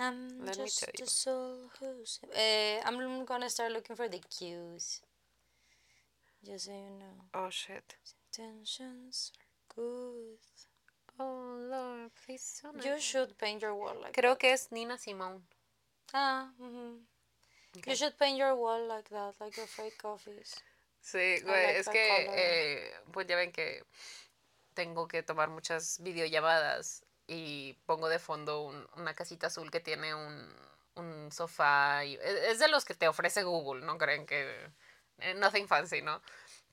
I'm Let me just tell you. a soul who's. Uh, I'm gonna start looking for the cues. Just so you know. Oh shit. Intentions are good. Oh Lord, please don't. You should paint your wall like Creo that. que es Nina Simone. Ah, mhm. Okay. You should paint your wall like that, like your fake coffees. Sí, güey, like es que, eh, pues ya ven que tengo que tomar muchas videollamadas y pongo de fondo un- una casita azul que tiene un, un sofá. Y, es, es de los que te ofrece Google, ¿no? Creen que... eh, nothing fancy, ¿no?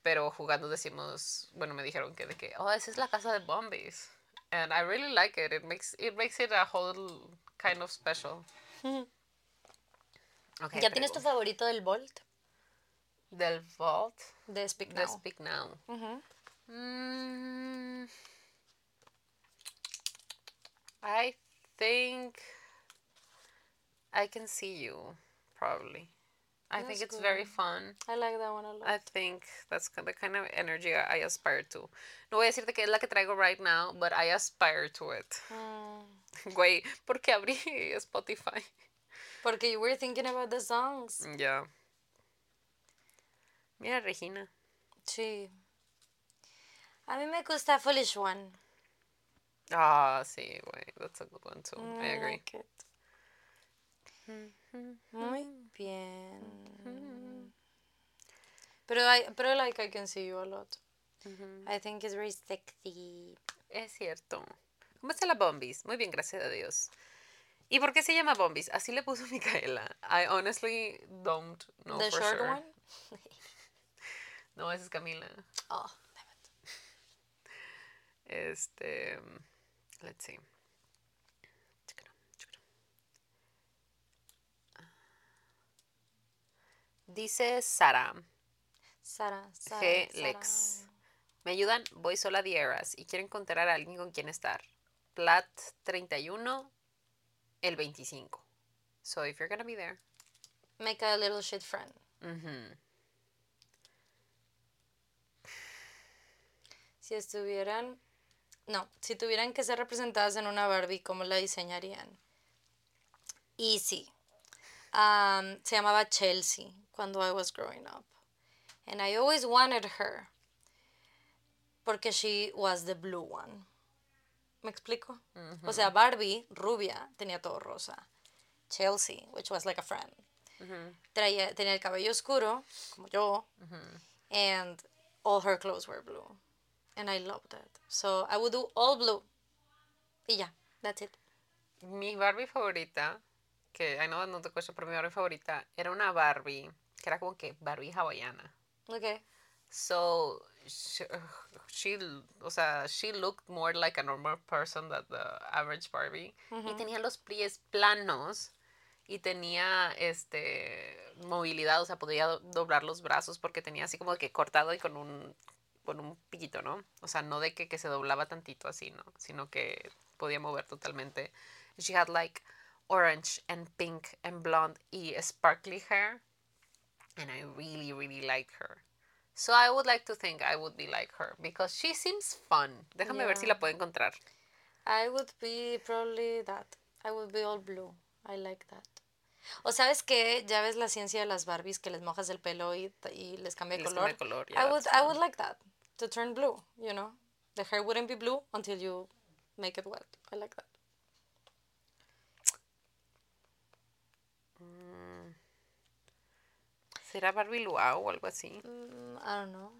Pero jugando decimos, bueno, me dijeron que de que, oh, esa es la casa de Bombies. And I really like it. It makes it, makes it a whole kind of special. Okay, ¿Ya tienes tu favorito del Bolt? Del Vault. De Speak De Now. Speak Now. Mm, I think I can see you, probably. I think That's it's very fun. I like that one a lot. I think that's the kind of energy I I aspire to. No voy a decirte que es la que traigo right now, but I aspire to it. Mm, Güey, ¿por qué abrí Spotify? porque you were thinking about the songs. Yeah. Mira, Regina. Sí. A mí me gusta Foolish One. Ah, sí, güey. That's a good one too. Mm, I agree. like it. Muy bien. Pero, I, pero like I can see you a lot. I think it's very sexy. Es cierto. ¿Cómo está la Bombis? Muy bien, gracias a Dios. ¿Y por qué se llama Bombis? Así le puso Micaela. I honestly don't know the for short sure. one? No, esa es Camila. Oh, Este. Let's see. Dice Sara. Sara, Sara, G. Sara. Me ayudan, voy sola de Eras y quiero encontrar a alguien con quien estar. Plat 31, el 25. So if you're gonna be there. Make a little shit friend. ujú. Si estuvieran... No, si tuvieran que ser representadas en una Barbie, ¿cómo la diseñarían? Easy. Um, se llamaba Chelsea cuando I was growing up. And I always wanted her. Porque she was the blue one. ¿Me explico? O sea, Barbie, rubia, tenía todo rosa. Chelsea, which was like a friend. Traía, tenía el cabello oscuro, como yo. And all her clothes were blue. And I loved that. So I would do all blue. Y ya, that's it. Mi Barbie favorita, que I know no te cuesta, pero mi Barbie favorita era una Barbie que era como que Barbie hawaiana. Okay. So she, she, o sea, she looked more like a normal person than the average Barbie. Y tenía los pies planos y tenía este movilidad, o sea, podía do- doblar los brazos porque tenía así como que cortado y con un con un piquito, ¿no? O sea, no de que, que se doblaba tantito así, ¿no? Sino que podía mover totalmente. She had like orange and pink and blonde y sparkly hair. And I really, really liked her. So I would like to think I would be like her because she seems fun. Déjame ver si Yeah. la puedo encontrar. I would be probably that. I would be all blue. I like that. O sabes que ya ves la ciencia de las Barbies que les mojas el pelo y, y les cambia de les color. cambia de color, yeah, I would I would like that to turn blue, you know. The hair wouldn't be blue until you make it wet. I like that. ¿Será Barbie Luau o algo así? Mm, I don't know.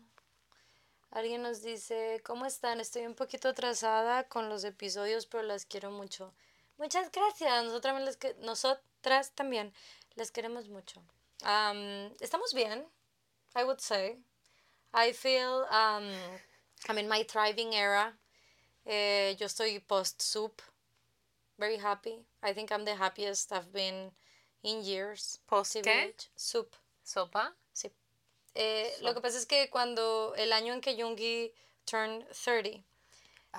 Alguien nos dice, ¿cómo están? Estoy un poquito atrasada con los episodios, pero las quiero mucho. Muchas gracias. Nosotras también les, que- nosotras también les queremos mucho. Um, estamos bien, I would say. I feel um, I'm in my thriving era. Eh, yo estoy post-soup. Very happy. I think I'm the happiest I've been in years. ¿Post qué? Soup. ¿Sopa? Sí. Eh, lo que pasa es que cuando el año en que Jungi turned 30,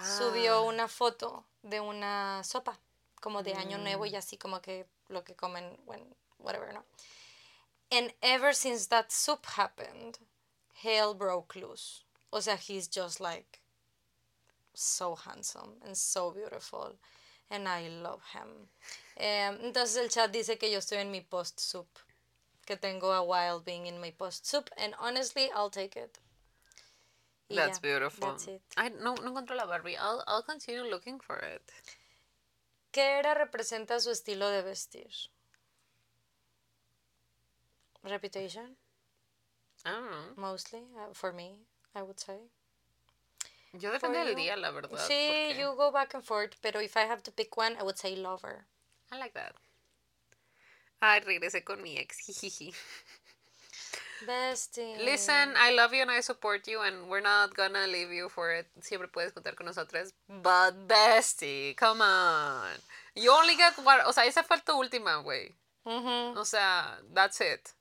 subió una foto de una sopa, como de año nuevo y así como que lo que comen, when, whatever, ¿no? And ever since that soup happened, hell broke loose. O sea, he's just like so handsome and so beautiful. And I love him. Em, entonces el chat dice que yo estoy en mi post soup. Que tengo a while being in my post soup. And honestly, I'll take it. Y That's ya, beautiful. That's it. I, no, no encuentro la Barbie. I'll, I'll continue looking for it. ¿Qué era representa su estilo de vestir? Reputation, Know. mostly, uh, for me, I would say. Yo depende del you? día, la verdad. Sí, you go back and forth, pero if I have to pick one, I would say lover. I like that. Ay, regresé con mi ex. jijiji. Bestie. Listen, I love you and I support you and we're not gonna leave you for it. Siempre puedes contar con nosotras. But bestie, come on. You only get one. O sea, esa fue tu última, güey. O sea, that's it.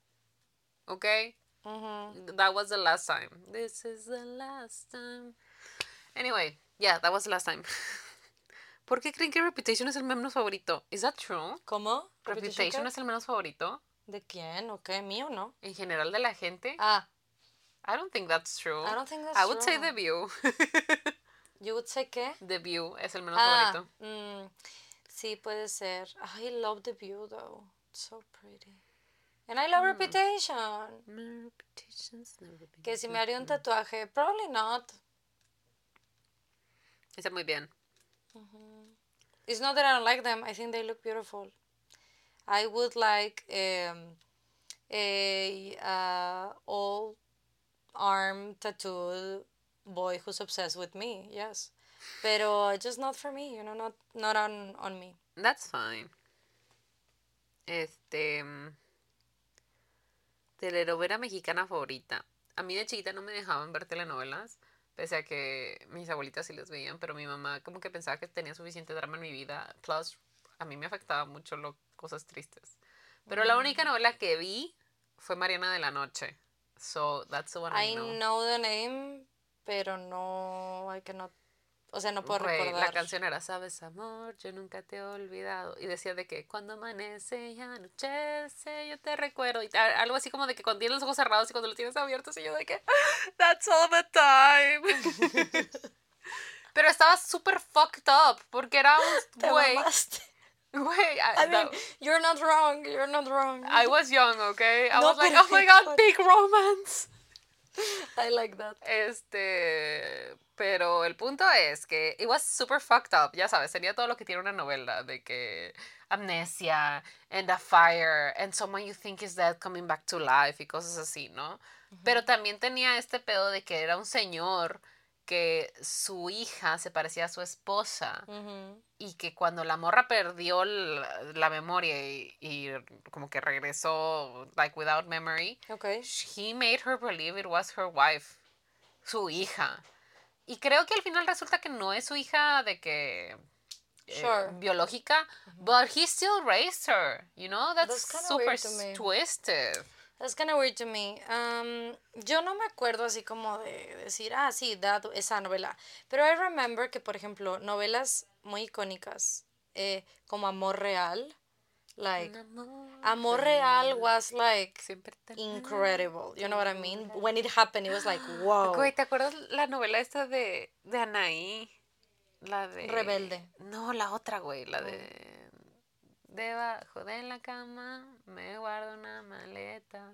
Okay? That was the last time. This is the last time. Anyway, yeah, that was the last time. ¿Por qué creen que Reputation es el menos favorito? Is that true? ¿Cómo? Reputation es el menos favorito ¿De quién? ¿O qué? ¿Mío no? en general de la gente. Ah, I don't think that's true. I don't think that's I would say. The View. you would say qué? The View es el menos Ah, favorito. mm, sí, puede ser. I love the view though. It's so pretty. And I love Hmm. Reputation. My reputation's never been Que si me haría un tatuaje, probably not. Está muy bien. It's not that I don't like them. I think they look beautiful. I would like um, a uh, all arm tattooed boy who's obsessed with me. Yes, pero just not for me. You know, not not on on me. That's fine. Este. Mm, Telenovela mexicana favorita. A mí de chiquita no me dejaban ver telenovelas, pese a que mis abuelitas sí les veían, pero mi mamá como que pensaba que tenía suficiente drama en mi vida. Plus, a mí me afectaba mucho lo, cosas tristes. Pero la única novela que vi fue Mariana de la Noche. So, that's the one I, I know. know the name, pero no, I cannot. O sea, no puedo Güey, recordar. la canción era Sabes amor, yo nunca te he olvidado. Y decía de que cuando amanece y anochece, yo te recuerdo. Y algo así como de que cuando tienes los ojos cerrados y cuando los tienes abiertos y yo de que That's all the time. Pero estaba súper fucked up porque era un güey. Güey, I, I mean, that- you're not wrong. You're not wrong. I was young, okay? I No, was like, oh my god, big romance. I like that. Este, pero el punto es que it was super fucked up, ya sabes, tenía todo lo que tiene una novela de que amnesia and a fire and someone you think is dead coming back to life y cosas así, ¿no? Pero también tenía este pedo de que era un señor que su hija se parecía a su esposa y que cuando la morra perdió la, la memoria y, y como que regresó like without memory, Okay. he made her believe it was her wife, su hija. Y creo que al final resulta que no es su hija de que eh, Sure. biológica, but he still raised her, you know? That's, That's super twisted. That's kind of weird to me. Um, yo no me acuerdo así como de decir, ah, sí, that, esa novela. Pero I remember que, por ejemplo, novelas muy icónicas, eh, como Amor Real, Like, amor real was like incredible. You know what I mean? When it happened, it was like, wow. Güey, ¿te acuerdas la novela esta de, de Anaí? La de... Rebelde. No, la otra, güey, la de... Debajo de la cama me guardo una maleta.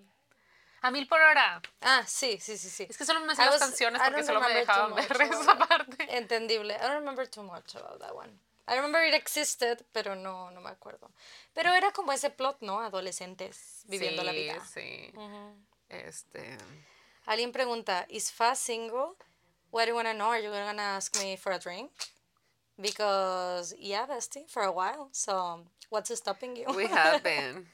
A mil por hora. Ah, sí, sí, sí, sí. Es que solo me sé las canciones porque solo me dejaban ver esa parte. Entendible. I don't remember too much about that one. I remember it existed, pero no, no me acuerdo. Pero era como ese plot, ¿no? Adolescentes viviendo la vida. Sí, Ujú. Este... Alguien pregunta, ¿is Fast single? What do you want to know? Are you going to ask me for a drink? Because, yeah, bestie, for a while. So, what's stopping you? We have been.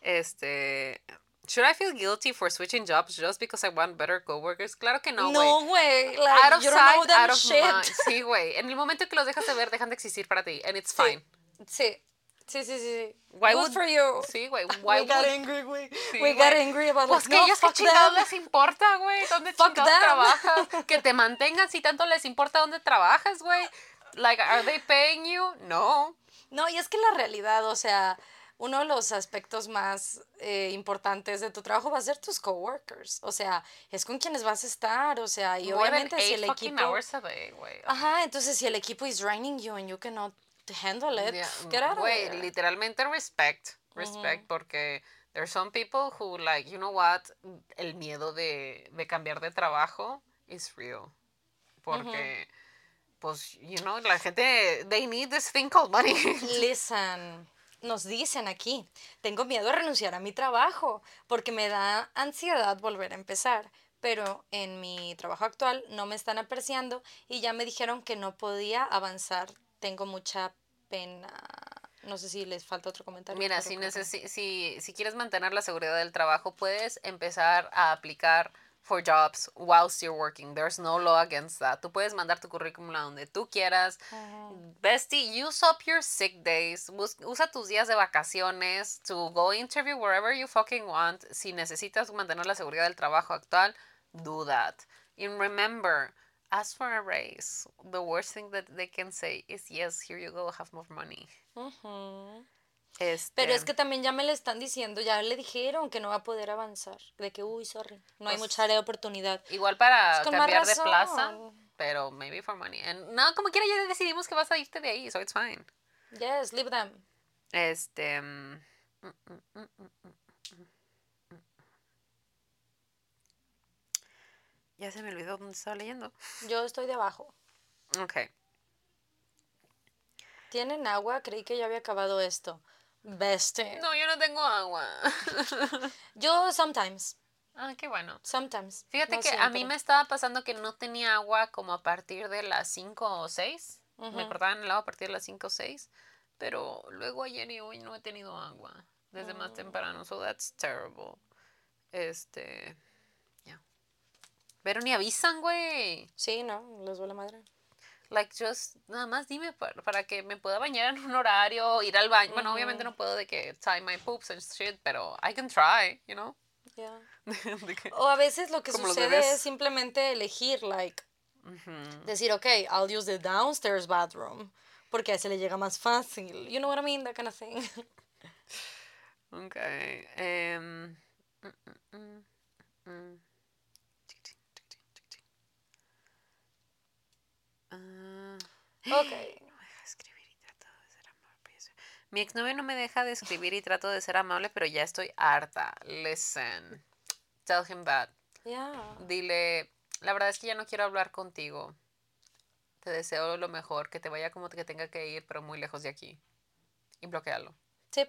Este... Should I feel guilty for switching jobs just because I want better coworkers? Claro que no, güey. No, güey. Like, out of sight, out of shit. mind. Sí, güey. En el momento que los dejas de ver, dejan de existir para ti. And it's Sí. fine. Sí. Sí, sí, sí. Why Good would- for you. Sí, güey. Why we got would- angry, güey. Sí, we güey. got angry about Pues que no, ellos qué fuck chingados them. les importa, güey. ¿Dónde Fuck chingados them. trabajas? Que te mantengan si tanto les importa dónde trabajas, güey. Like, are they paying you? No. No, y es que la realidad, o sea, uno de los aspectos más eh, importantes de tu trabajo va a ser tus coworkers. O sea, es con quienes vas a estar, o sea, y More obviamente si el equipo... day. Ajá, entonces si el equipo is draining you and you cannot handle it, Yeah, get out of Güey, there. literalmente respect. Respect, porque there's some people who, like, you know what? El miedo de, de cambiar de trabajo is real. Porque, pues, you know, la gente, they need this thing called money. Listen, nos dicen aquí, tengo miedo a renunciar a mi trabajo porque me da ansiedad volver a empezar. Pero en mi trabajo actual no me están apreciando y ya me dijeron que no podía avanzar. Tengo mucha pena. No sé si les falta otro comentario. Mira, si, necesi- si, si quieres mantener la seguridad del trabajo, puedes empezar a aplicar for jobs whilst you're working. There's no law against that. Tú puedes mandar tu currículum a donde tú quieras. Bestie, use up your sick days. Bus- usa tus días de vacaciones to go interview wherever you fucking want. Si necesitas mantener la seguridad del trabajo actual, do that. And remember, ask for a raise. The worst thing that they can say is, yes, here you go, have more money. Este, Pero es que también ya me le están diciendo, ya le dijeron que no va a poder avanzar. De que, uy, sorry, no hay Pues, mucha área de oportunidad. Igual para cambiar de plaza, pero maybe for money. And, no, como quiera ya decidimos que vas a irte de ahí, so it's fine. Yes, leave them. Este. mm, mm, mm, mm, mm, mm, mm, mm. Ya se me olvidó dónde estaba leyendo. Yo estoy de abajo. Ok. ¿Tienen agua? Creí que ya había acabado esto. Bestie. No, yo no tengo agua. Yo sometimes. ah, qué bueno. Sometimes. Fíjate no que a mí me estaba pasando que no tenía agua como a partir de las 5 o 6. Me cortaban el agua a partir de las 5 o 6. Pero luego ayer y hoy no he tenido agua. Desde Mm. más temprano. So that's terrible. Este. Ya. Pero ni avisan, güey. Sí, no, les duele madre. Like, just, nada más dime para, para que me pueda bañar en un horario, ir al baño. Bueno, obviamente no puedo de que tie my poops and shit, pero I can try, you know? Yeah. Que- O a veces lo que sucede es simplemente elegir, like, Ujú. decir, ok, I'll use the downstairs bathroom. Porque a ese le llega más fácil. You know what I mean? That kind of thing. Ok. em, mm, Ah, ok. no me deja escribir y trato de ser amable. Mi exnovio no me deja de escribir y trato de ser amable, pero ya estoy harta. Listen. Tell him that. Yeah. Dile, la verdad es que ya no quiero hablar contigo. Te deseo lo mejor, que te vaya como que tenga que ir, pero muy lejos de aquí. Y bloquealo. Tip.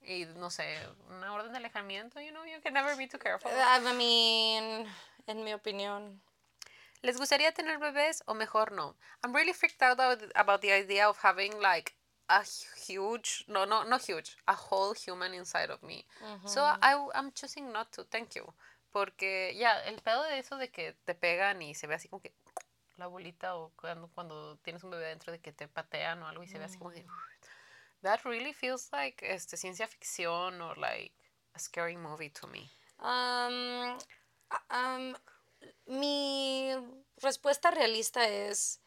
Y no sé, una orden de alejamiento, you know, you can never be too careful. I mean, en mi opinión. ¿Les gustaría tener bebés o mejor no? I'm really freaked out about, the idea of having like a huge, no, no, no huge, a whole human inside of me. So I, I'm choosing not to, thank you. Porque ya, el pedo de eso de que te pegan y se ve así como que la bolita o cuando, cuando tienes un bebé dentro de que te patean o algo y se ve así como que... That really feels like este, ciencia ficción or like a scary movie to me. Um, um, mi respuesta realista es,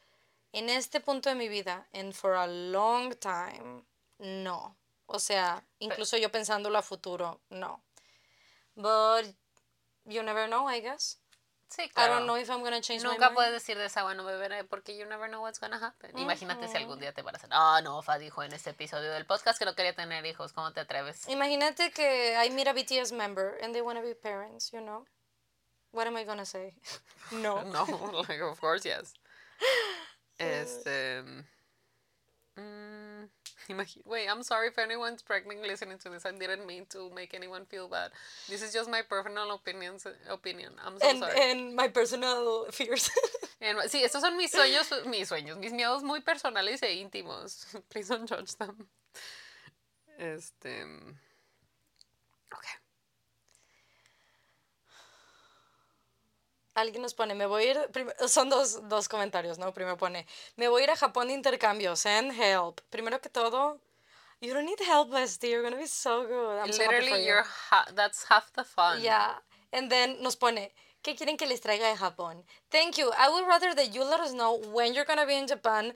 en este punto de mi vida, and for a long time, no. O sea, incluso yo pensándolo a futuro, no. But you never know, I guess. Sí, I claro. don't know if I'm gonna change my Nunca mind. puedes decir de esa bueno beberé porque you never know what's gonna happen. Imagínate si algún día te embarazan. Ah, no, Fa dijo en este episodio del podcast que no quería tener hijos. ¿Cómo te atreves? Imagínate que I meet a BTS member and they want to be parents, you know? What am I gonna say? No. No, like, of course, yes. Este. imagi- Wait, I'm sorry if anyone's pregnant listening to this. I didn't mean to make anyone feel bad. This is just my personal opinions, opinion. I'm so And, sorry. and my personal fears. En- sí, estos son mis sueños, mis sueños, mis miedos muy personales e íntimos. Please don't judge them. Este. Ok. Alguien nos pone, me voy a ir, son dos, dos comentarios, ¿no? Primero pone, me voy a ir a Japón de intercambio, send help. Primero que todo, you don't need help, bestie, you're gonna be so good. I'm Literally, you. you're ha- that's half the fun. Yeah. And then nos pone, ¿qué quieren que les traiga de Japón? Thank you. I would rather that you let us know when you're gonna be in Japan,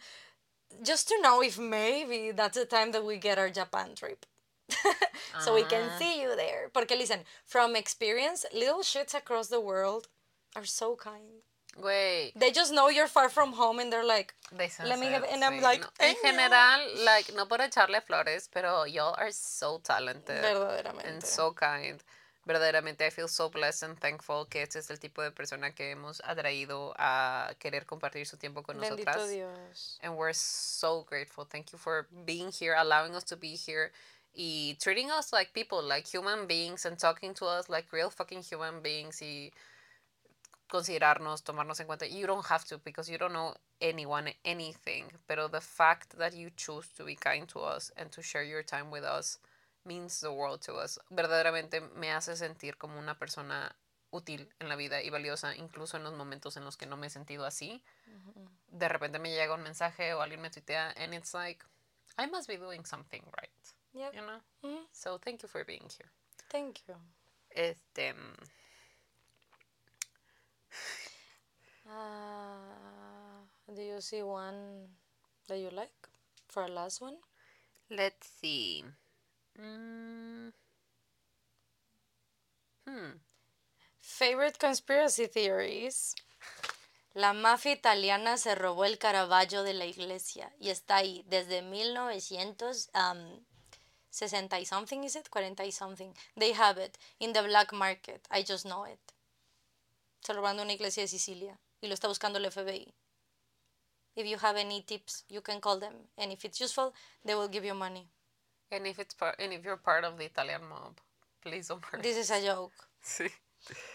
just to know if maybe that's the time that we get our Japan trip. so we can Ah. see you there. Porque listen, from experience, little shits across the world are so kind. Güey. They just know you're far from home and they're like, They Let me get- and I'm like, no. "Thank En you." general, like, no por echarle flores, pero y'all are so talented. verdaderamente. and so kind. Verdaderamente, I feel so blessed and thankful que este es el tipo de persona que hemos atraído a querer compartir su tiempo con Bendito nosotras. Dios. And we're so grateful. Thank you for being here, allowing us to be here, y treating us like people, like human beings, and talking to us like real fucking human beings, y considerarnos, tomarnos en cuenta. You don't have to because you don't know anyone anything, pero the fact that you choose to be kind to us and to share your time with us means the world to us. Verdaderamente me hace sentir como una persona útil en la vida y valiosa, incluso en los momentos en los que no me he sentido así. De repente me llega un mensaje o alguien me tuitea and it's like, I must be doing something right, Yep. you know? So thank you for being here. Thank you. Este, mm, Uh, do you see one that you like for our last one? let's see. Mm. Hmm. Favorite conspiracy theories. La mafia italiana se robó el Caravaggio de la iglesia y está ahí desde 1960 y something, is it? 40 y something. They have it in the black market. I just know it. Se lo de una iglesia de Sicilia y lo está buscando el FBI. If you have any tips, you can call them. And if it's useful, they will give you money. And if it's part, and if you're part of the Italian mob, please don't worry. This is a joke. Sí.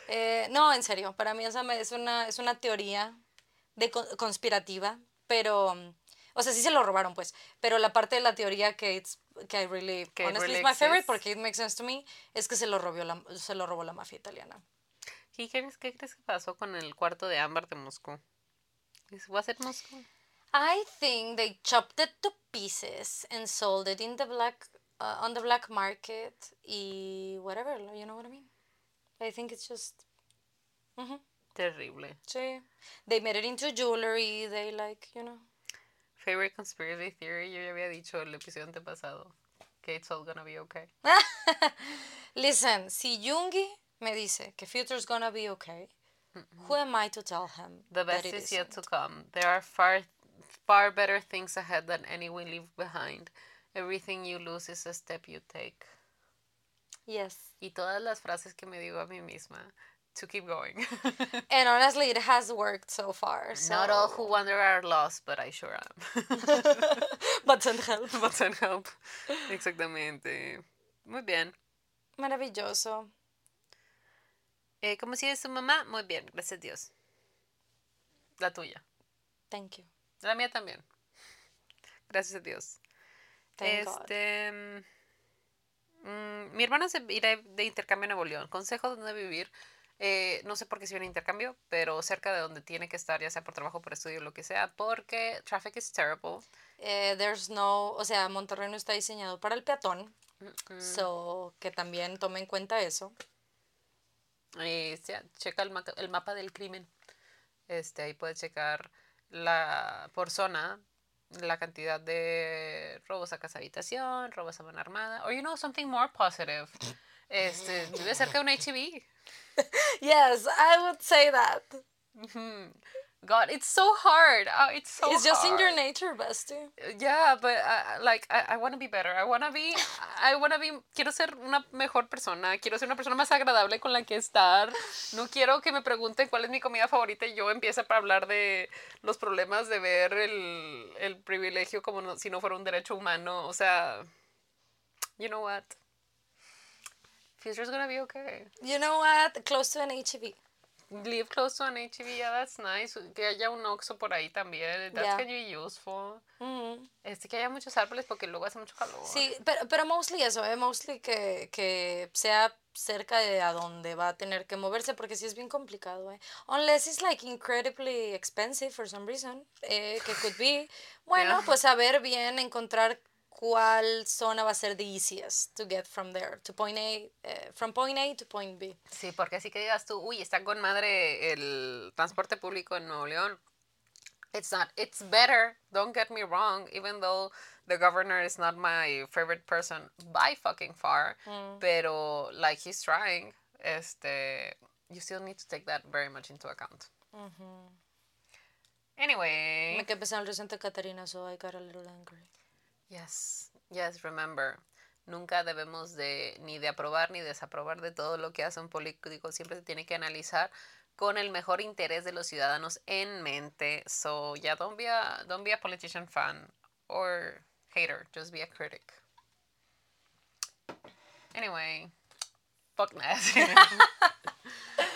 Eh, no, en serio, para mí esa es una, es una teoría de co- conspirativa, pero, mm, o sea, sí se lo robaron, pues, pero la parte de la teoría que, it's, que I really, Que honestly, really is my favorite porque it makes sense to me, es que se lo, robó la, se lo robó la mafia italiana. ¿Qué crees, ¿Qué crees que pasó con el cuarto de ámbar de Moscú? ¿Es- ¿Va a ser Moscú? I think they chopped it to pieces and sold it in the black, uh, on the black market y whatever, you know what I mean? I think it's just, mhm, Terrible. sí. They made it into jewelry, they like, you know. Favorite conspiracy theory, yo ya había dicho el episodio antepasado que it's all gonna be okay. Listen, si Jungi me dice que future's gonna be okay, who am I to tell him The best is yet to come. There are far, far better things ahead than any we leave behind. Everything you lose is a step you take. Yes. Y todas las frases que me digo a mí misma to keep going. And honestly, it has worked so far. So. Not all who wander are lost, but I sure am. but send help. but send help. Exactamente. Muy bien. Maravilloso. Eh, ¿Cómo sigue su mamá? Muy bien, gracias a Dios. La tuya. Thank you. La mía también. Gracias a Dios. Thank este. mm, mi hermana se irá de intercambio a Nuevo León. Consejo dónde vivir. Eh, no sé por qué se viene intercambio, pero cerca de donde tiene que estar, ya sea por trabajo, por estudio, lo que sea, porque traffic is terrible. Eh, there's no, o sea, Monterrey no está diseñado para el peatón, Mm, so que también tome en cuenta eso. Eh, checa el, maca- el mapa del crimen. Este, ahí puedes checar la por zona la cantidad de robos a casa habitación, robos a mano armada, or you know, something more positive. Este, vive cerca de un HEB. Yes, I would say that. God, it's so hard. Oh, it's so it's just in your nature, bestie. Yeah, but uh, like I, I want to be better. I want to be I want to be quiero ser una mejor persona, quiero ser una persona más agradable con la que estar. No quiero que me pregunten cuál es mi comida favorita y yo empiece para hablar de los problemas de ver el, el privilegio como no- si no fuera un derecho humano. O sea, you know what? Future's gonna be okay. You know what? Close to an E HEB. Live close to an HEB, yeah, that's nice. Que haya un Oxxo por ahí también. That's Yeah. gonna be useful. Mm. Este, que haya muchos árboles porque luego hace mucho calor. Sí, pero, pero mostly eso, ¿eh? Mostly que, que sea cerca de a donde va a tener que moverse, porque sí es bien complicado, ¿eh? Unless it's like incredibly expensive for some reason, eh, que could be. Bueno, Yeah. pues saber bien, encontrar cuál zona va a ser the easiest to get from there, to point A, eh, from point A to point B. Sí, porque así que digas tú, uy, está con madre el transporte público en Nuevo León. It's not. It's better. Don't get me wrong. Even though the governor is not my favorite person by fucking far, pero like he's trying. Este, you still need to take that very much into account. Anyway, Me quedé pensando en el Santa Catarina, so I got a little angry. Yes, yes, remember. Nunca debemos de ni de aprobar ni desaprobar de todo lo que hace un político. Siempre se tiene que analizar con el mejor interés de los ciudadanos en mente. So yeah, don't be a don't be a politician fan or hater. Just be a critic. Anyway, fuck.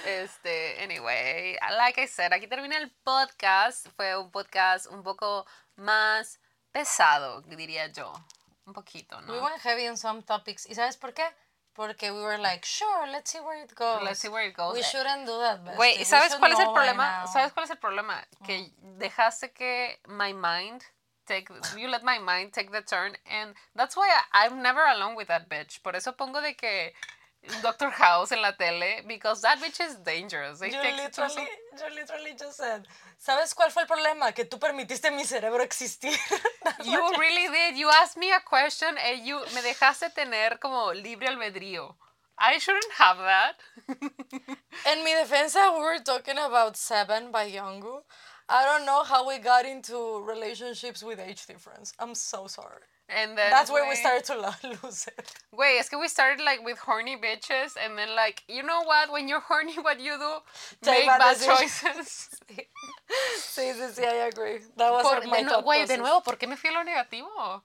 Este, anyway, like I said, aquí termina el podcast. Fue un podcast un poco más pesado, diría yo. Un poquito, ¿no? We went heavy on some topics. ¿Y sabes por qué? Porque we were like, sure, let's see where it goes. Let's see where it goes. We shouldn't do that, We ¿sabes cuál es el problema? ¿Sabes cuál es el problema? Que dejaste que my mind take you let my mind take the turn and that's why I, I'm never alone with that bitch. Por eso pongo de que Doctor House en la tele because that bitch is dangerous. They Yo take it to literally, yo literally just said, ¿sabes cuál fue el problema? Que tú permitiste mi cerebro existir. You really did. You asked me a question and you me dejaste tener como libre albedrío. I shouldn't have that. En mi defensa, we were talking about Seven by Yongu. I don't know how we got into relationships with age difference. I'm so sorry. And then That's where we started to lose it. Güey, es que we started like with horny bitches and then like, you know what? When you're horny, what you do? Take Make bad bad choices. Sí, sí, sí, I agree. That was Por- my de, thought güey, de nuevo, ¿por qué me fui a lo negativo?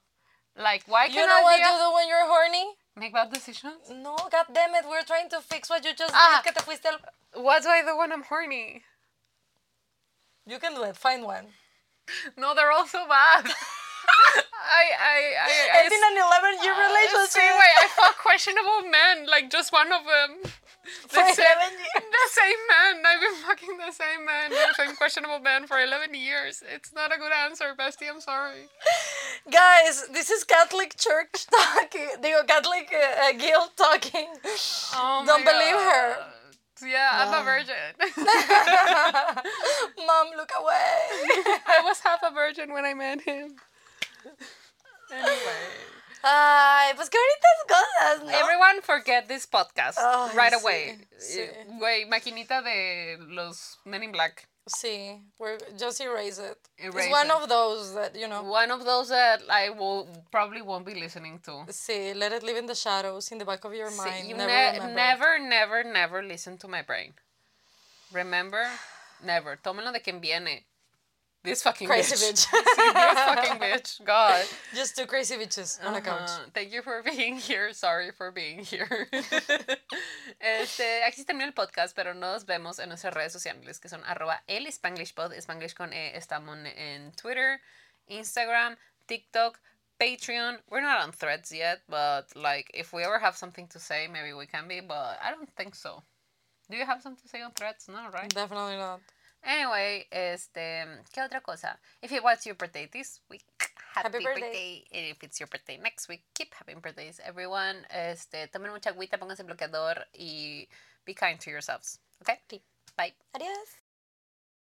Like, why can't know what I you do when you're horny? make bad decisions? No, god damn it, we're trying to fix what you just Ah. did, que te fuiste al... What do I do when I'm horny? You can do it, find one. No, they're all so bad. I, I, I, I, Ending an 11 year relationship. Sí, güey, I fuck questionable men, like just one of them. For The same, 11 years. the same man. I've been fucking the same man, the same questionable man for 11 years. It's not a good answer, bestie. I'm sorry. Guys, this is Catholic Church talking. Digo, Catholic uh, uh, Guild talking. Oh Don't believe her. God. Yeah, I'm a virgin. Mom, look away. I was half a virgin when I met him. Anyway. Ay, pues qué bonitas cosas, ¿no? Everyone forget this podcast Ay, right sí, away. sí. Eh, Güey, maquinita de los Men in Black. Sí, we're just erase it. Erase it's one it. of those that, you know, One of those that I will probably won't be listening to. see, let it live in the shadows in the back of your Sí, mind. you never ne- never, never, never listen to my brain. Remember? Never. Tómenlo de quien viene. This fucking Crazy bitch. bitch. This fucking bitch. God. Just two crazy bitches on uh-huh. a couch. Thank you for being here. Sorry for being here. este, aquí termina el podcast, pero nos vemos en nuestras redes sociales que son arroba el Spanglishpod, Spanglish con E. Estamos en Twitter, Instagram, TikTok, Patreon. We're not on threads yet, but like if we ever have something to say, maybe we can be, but I don't think so. Do you have something to say on threads? No, right? Definitely not. Anyway, este, ¿qué otra cosa? If it was your birthday this week, happy, Happy birthday. birthday. And if it's your birthday next week, keep having birthdays, everyone. Este, tomen mucha agüita, pónganse bloqueador y be kind to yourselves. Okay? Sí. Bye. Adiós.